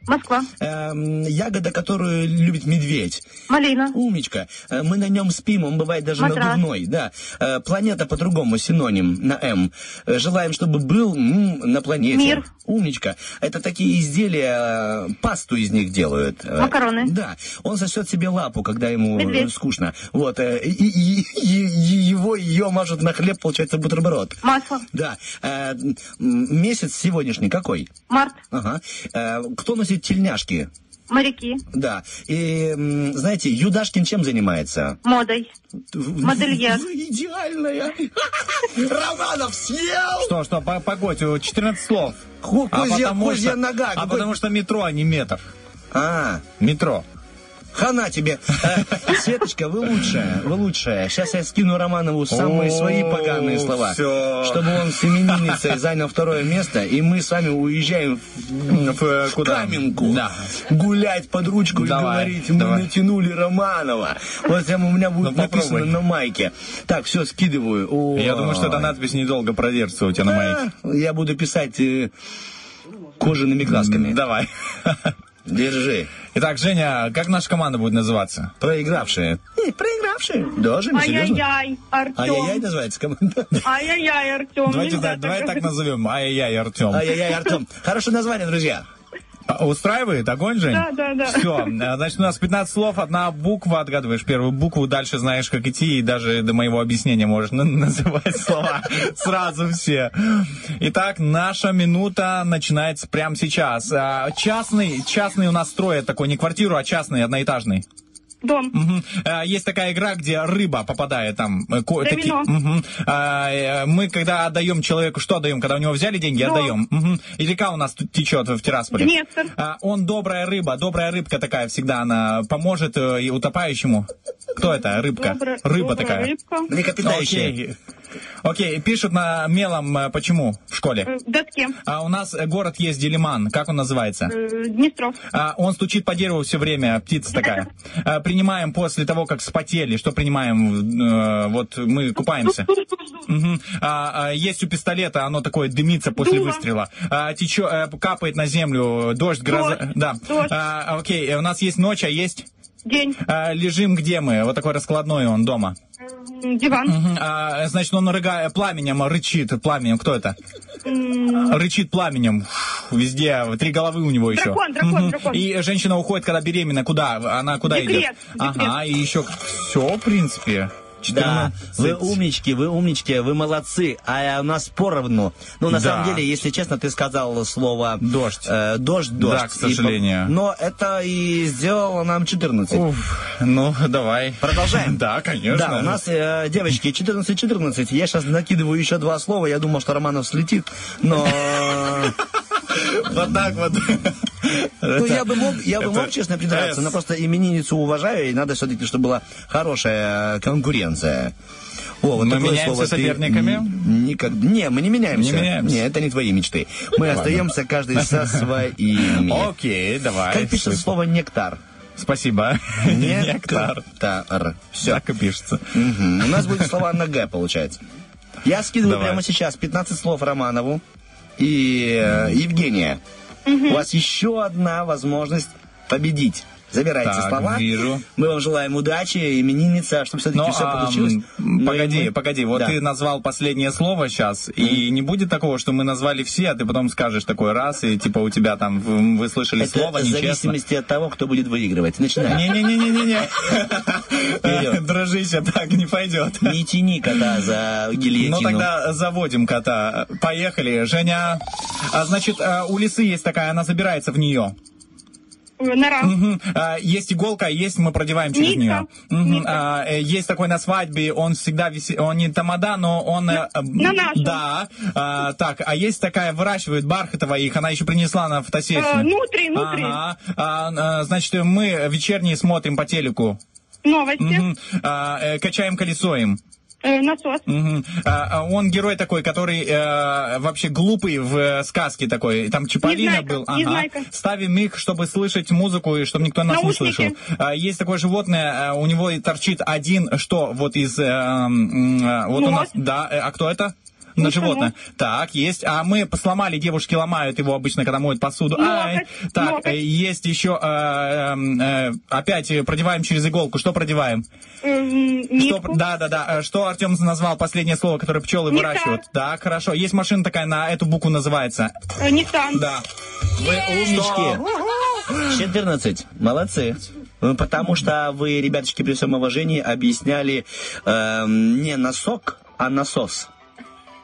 Москва. Эм, ягода, которую любит медведь. Малина. Умничка. Э, Мы на нем спим, он бывает даже Матрас. надувной. Да. Э, Планета по-другому, синоним на М. Э, Желаем, чтобы был м, на планете. Мир. Умничка. Это такие изделия, э, пасту из них делают. Э, Макароны. Да. Он сосет себе лапу, когда ему э, Медведь. скучно. Вот. И, и- и- его ее мажут на хлеб, получается бутерброд. Масло. Да. Месяц сегодняшний какой? Март. Ага. Кто носит тельняшки? Моряки. Да. И, знаете, Юдашкин чем занимается? Модой. Модельер. Вы идеальная. Романов съел! Что, что, по, погодь, э, 14 слов. Ху- А потому что- нога. А потому что метро, а не метр. А, Метро. Хана тебе. Светочка, вы лучшая, вы лучшая. Сейчас я скину Романову самые свои поганые слова. Чтобы он с именинницей занял второе место, и мы с вами уезжаем в, э? Каменку. Гулять под ручку и говорить, мы натянули Романова. Вот у меня будет Ну, написано на майке. Так, все, скидываю. Я думаю, что эта надпись недолго продержится у тебя на майке. Я буду писать э, кожаными красками. Давай. Держи. Итак, Женя, как наша команда будет называться? Проигравшие. Не, проигравшие. Даже не серьезно. Ай-яй-яй, Ай-яй-яй Артем. называется команда. Ай-яй-яй, Артем. Давайте так, давай так назовем. Ай-яй-яй, Артем. Ай-яй-яй, Артем. Хорошее название, друзья. А, Устраивает? Огонь, Жень? Да, да, да. Все, значит, у нас 15 слов, одна буква, отгадываешь первую букву, дальше знаешь, как идти, и даже до моего объяснения можешь на- называть слова сразу все. Итак, наша минута начинается прямо сейчас. А, Частный, частный у нас строят такой, не квартиру, а частный, одноэтажный. Дом. Мгм. А, Есть такая игра, где рыба попадает там. э, ко- Домино. такие- Мгм. А, э, Мы когда отдаем человеку, что отдаем? Когда у него взяли деньги, Дом. отдаем. Мгм. И река у нас тут течет в Тирасполе. Днестр. А, Он добрая рыба, добрая рыбка такая всегда, она поможет э, и утопающему. Кто это? Рыбка. Добрая- Рыба добрая такая. рыбка. Млекопитающие. Окей. Окей, пишут на мелом э, почему в школе. В доске. А у нас э, город есть Делиман. Как он называется? Днестров. А, он стучит по дереву все время, птица такая. А, принимаем после того, как спотели. Что принимаем? Э, вот мы купаемся. А, а, есть у пистолета, оно такое дымится после выстрела. А, э, капает на землю, дождь, гроза. Дождь. Да. Дождь. А, окей, у нас есть ночь, а есть... День. А, лежим где мы? Вот такой раскладной он дома. Диван. Мгм. А, значит, он рыга- пламенем рычит. Пламенем. Кто это? Рычит пламенем. Везде. Три головы у него еще. Дракон, дракон, Мгм. дракон. И женщина уходит, когда беременна. Куда? Она куда Декрет, идет? декрет. Ага, и еще все, в принципе. Да, 14. вы умнички, вы умнички, вы молодцы. А у нас поровну. Ну, на Да. самом деле, если честно, ты сказал слово... Дождь. э, дождь, дождь. Да, к сожалению. И но это и сделало нам 14. Уф, ну, давай. Продолжаем? Да, конечно. Да, у нас, э, девочки, 14-14. Я сейчас накидываю еще два слова. Я думал, что Романов слетит, но... Вот так вот. Ну, я бы мог, я бы мог, честно придраться, но просто именинницу уважаю, и надо все-таки, чтобы была хорошая конкуренция. О, вот Мы такое меняемся слово соперниками? Никак... Не, мы не меняемся. Не меняемся. Не, это не твои мечты. Мы Ладно. остаемся каждый со своими. Окей, давай. Как пишется слово нектар? Спасибо. Нектар. Нектар. Все. Так и пишется. У нас будет слова на Г, получается. Я скидываю Давай. прямо сейчас 15 слов Романову и э, Евгения. У вас еще одна возможность победить. Забирайте Так, слова. вижу. Мы вам желаем удачи, именинница, чтобы все-таки Ну, все а, получилось. погоди, мы- погоди, вот Да. ты назвал последнее слово сейчас, и не будет такого, что мы назвали все, а ты потом скажешь такой раз, и типа у тебя там, вы слышали Это слово, в зависимости от того, кто будет выигрывать. Начинай. Не-не-не-не-не. Вперед. Дружище, так не пойдет. Не тяни кота за гильотину. Ну тогда заводим кота. Поехали. Женя, а, значит, а, у лисы есть такая, она забирается в нее. Нора. Мгм. А, Есть иголка, а есть мы продеваем через Нитка. нее. Мгм. А, э, Есть такой на свадьбе, он всегда висит, он не тамада, но он... э, э, на нашем. Да. А, Так, а есть такая, выращивают бархатовая их, она еще принесла на фотосессию. Э, внутри, внутри. Ага. А, а, Значит, мы вечерние смотрим по телеку. Новости. Мгм. А, э, Качаем колесо им. Э, насос. Мгм. А, а он герой такой, который э, вообще глупый в э, сказке такой. Там Незнайка, был. Ага. Незнайка. Ставим их, чтобы слышать музыку и чтобы никто нас Наушники. не слышал. А, есть такое животное, а, у него торчит один, что вот из... э, э, вот у Нос. нас, да, э, а кто это? На Муха, животное. Так, есть. А мы сломали, девушки ломают его обычно, когда моют посуду. Ай. Ноготь, Так, ноготь. э, есть еще... э, э, э, опять э, продеваем через иголку. Что продеваем? Эм, Что, да, да, да. Э, Что Артем назвал последнее слово, которое пчелы Нектар. выращивают? Так, хорошо. Есть машина такая, на эту букву называется. Э, Nissan. Да. Вы умнички. 14. Молодцы. Ну, Потому что вы, ребяточки, при всем уважении объясняли эм, не носок, а насос.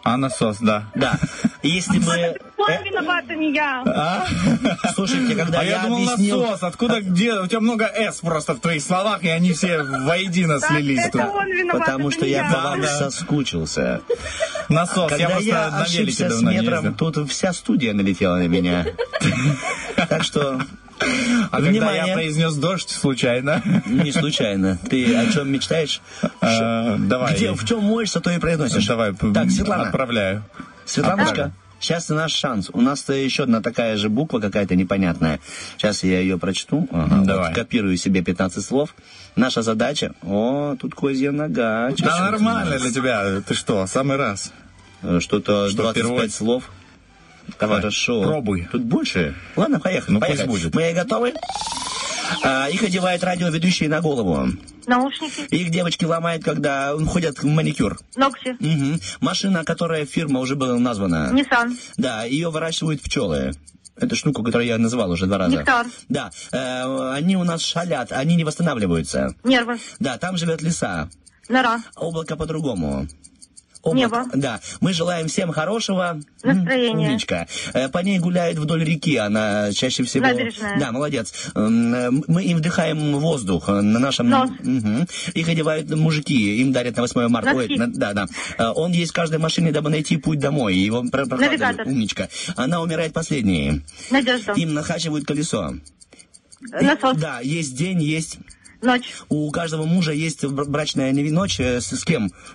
А насос, да. Да. Если бы... Он виноват, а не я. А? Слушайте, когда А я, я думал объяснил... насос. Откуда, где? У тебя много «с» просто в твоих словах, и они все воедино слились. это тут. он виноват, Потому что я по вам соскучился. Насос. я просто на велике с давно не метром, тут вся студия налетела на меня. Так что... А когда Внимание. я произнес дождь случайно, Не случайно. Ты о чем мечтаешь? э, давай. Где, в чем моешься, то и произносишь. Давай, Так, Светлана. отправляю. Светланочка, сейчас наш шанс. У нас еще одна такая же буква какая-то непонятная. Сейчас я ее прочту. Ага, вот Давай. копирую себе 15 слов. Наша задача... О, тут козья нога. Чё Да нормально для тебя. Ты что, самый раз? Э, Что-то Что, 25 впервые? слов. Давай, Хорошо. пробуй. Тут больше? Ладно, поехали. Ну, пусть поехали. будет. Мы готовы? А, их одевают радиоведущие на голову. Наушники. Их девочки ломают, когда ходят в маникюр. Ногти. Мгм. Машина, которая фирма уже была названа. Nissan. Да, ее выращивают пчелы. Это штуку, которую я называл уже два раза. Нектар. Да, э, они у нас шалят, они не восстанавливаются. Нервы. Да, там живет лиса. Нора. Облако по-другому. Небо. Да, мы желаем всем хорошего Настроения. Умничка. Э, По ней гуляет вдоль реки, она чаще всего... Набережная. Да, молодец. Э, Мы им вдыхаем воздух э, на нашем... Нос. Мгм. Их одевают мужики, им дарят на 8 марта. Носки. Ой, на- да, да. Он есть в каждой машине, дабы найти путь домой. Его. Навигатор. Умничка. Она умирает последней. Надежда. Им нахачивают колесо. Насос. Да, есть день, есть... Ночь. У каждого мужа есть бр- брачная ночь э, с, с кем?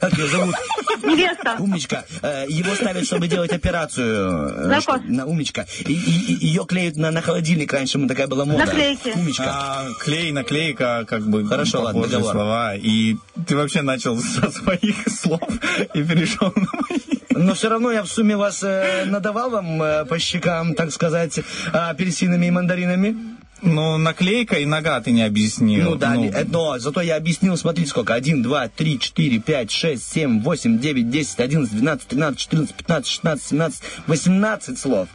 Как ее зовут? Невеста. Умничка. Э, Его ставят, чтобы делать операцию. э, На умничка. И, ее клеют на, на холодильник. Раньше такая была мода. Наклейки. Умничка. А, клей, наклейка, как бы Хорошо, ладно, договор. слова. И ты вообще начал со своих слов и перешел на мои. Но все равно я в сумме вас э, надавал вам э, по щекам, так сказать, апельсинами и мандаринами. Ну, наклейка и нога ты не объяснил. Ну да, э, но зато я объяснил, смотрите сколько. 1, 2, 3, 4, 5, 6, 7, 8, 9, 10, 11, 12, 13, 14, 15, 16, 17, 18 слов.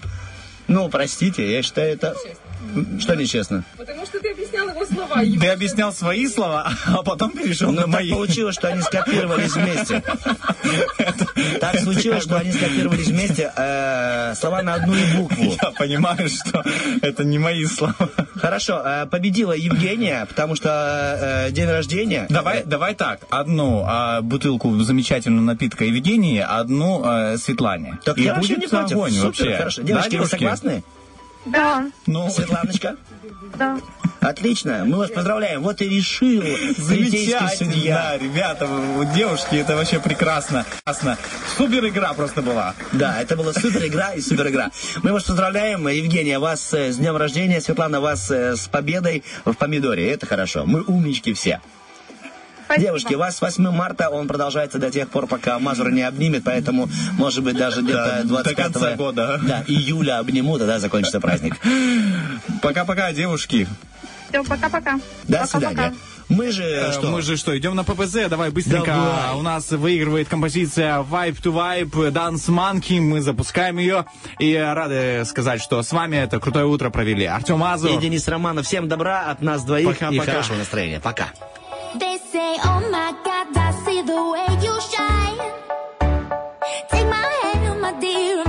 Ну, простите, я считаю это... Что нечестно? Потому что ты объяснял его слова. Ты объяснял свои слова, а потом перешел Ну, на так мои. получилось, что они скопировались вместе. Так случилось, что они скопировались вместе э, слова на одну букву. Я понимаю, что это не мои слова. Хорошо, э, победила Евгения, потому что э, день рождения. Давай, давай так. Одну а, бутылку замечательного напитка Евгении, одну а, Светлане. Так я вообще не против. Супер, вообще. хорошо. Девочки, вы согласны? Да. Ну, Светланочка? Да. Отлично, мы вас поздравляем. Вот и решил замечательно, ребята, вы- девушки, это вообще прекрасно. прекрасно. Супер игра просто была. Да, это была супер игра и супер игра. Мы вас поздравляем, Евгения, вас э, с днем рождения, Светлана, вас э, с победой в помидоре. Это хорошо. Мы умнички все. Девушки, вас с 8 марта он продолжается до тех пор, пока Мазур не обнимет, поэтому, может быть, даже где-то до 25 конца года. Да, июля обниму, тогда закончится праздник. Пока-пока, девушки. Все, пока-пока. До свидания. Мы же Э, что? Мы же что, идем на ППЗ? Давай быстренько. Давай. У нас выигрывает композиция Vibe to Vibe Dance Monkey. Мы запускаем ее. И рады сказать, что с вами это крутое утро провели. Артем И Азов. Денис Романов. Всем добра от нас двоих и Пока-пока. хорошего настроения. Пока. They say, oh my God, I see the way you shine. Take my hand, oh my dear,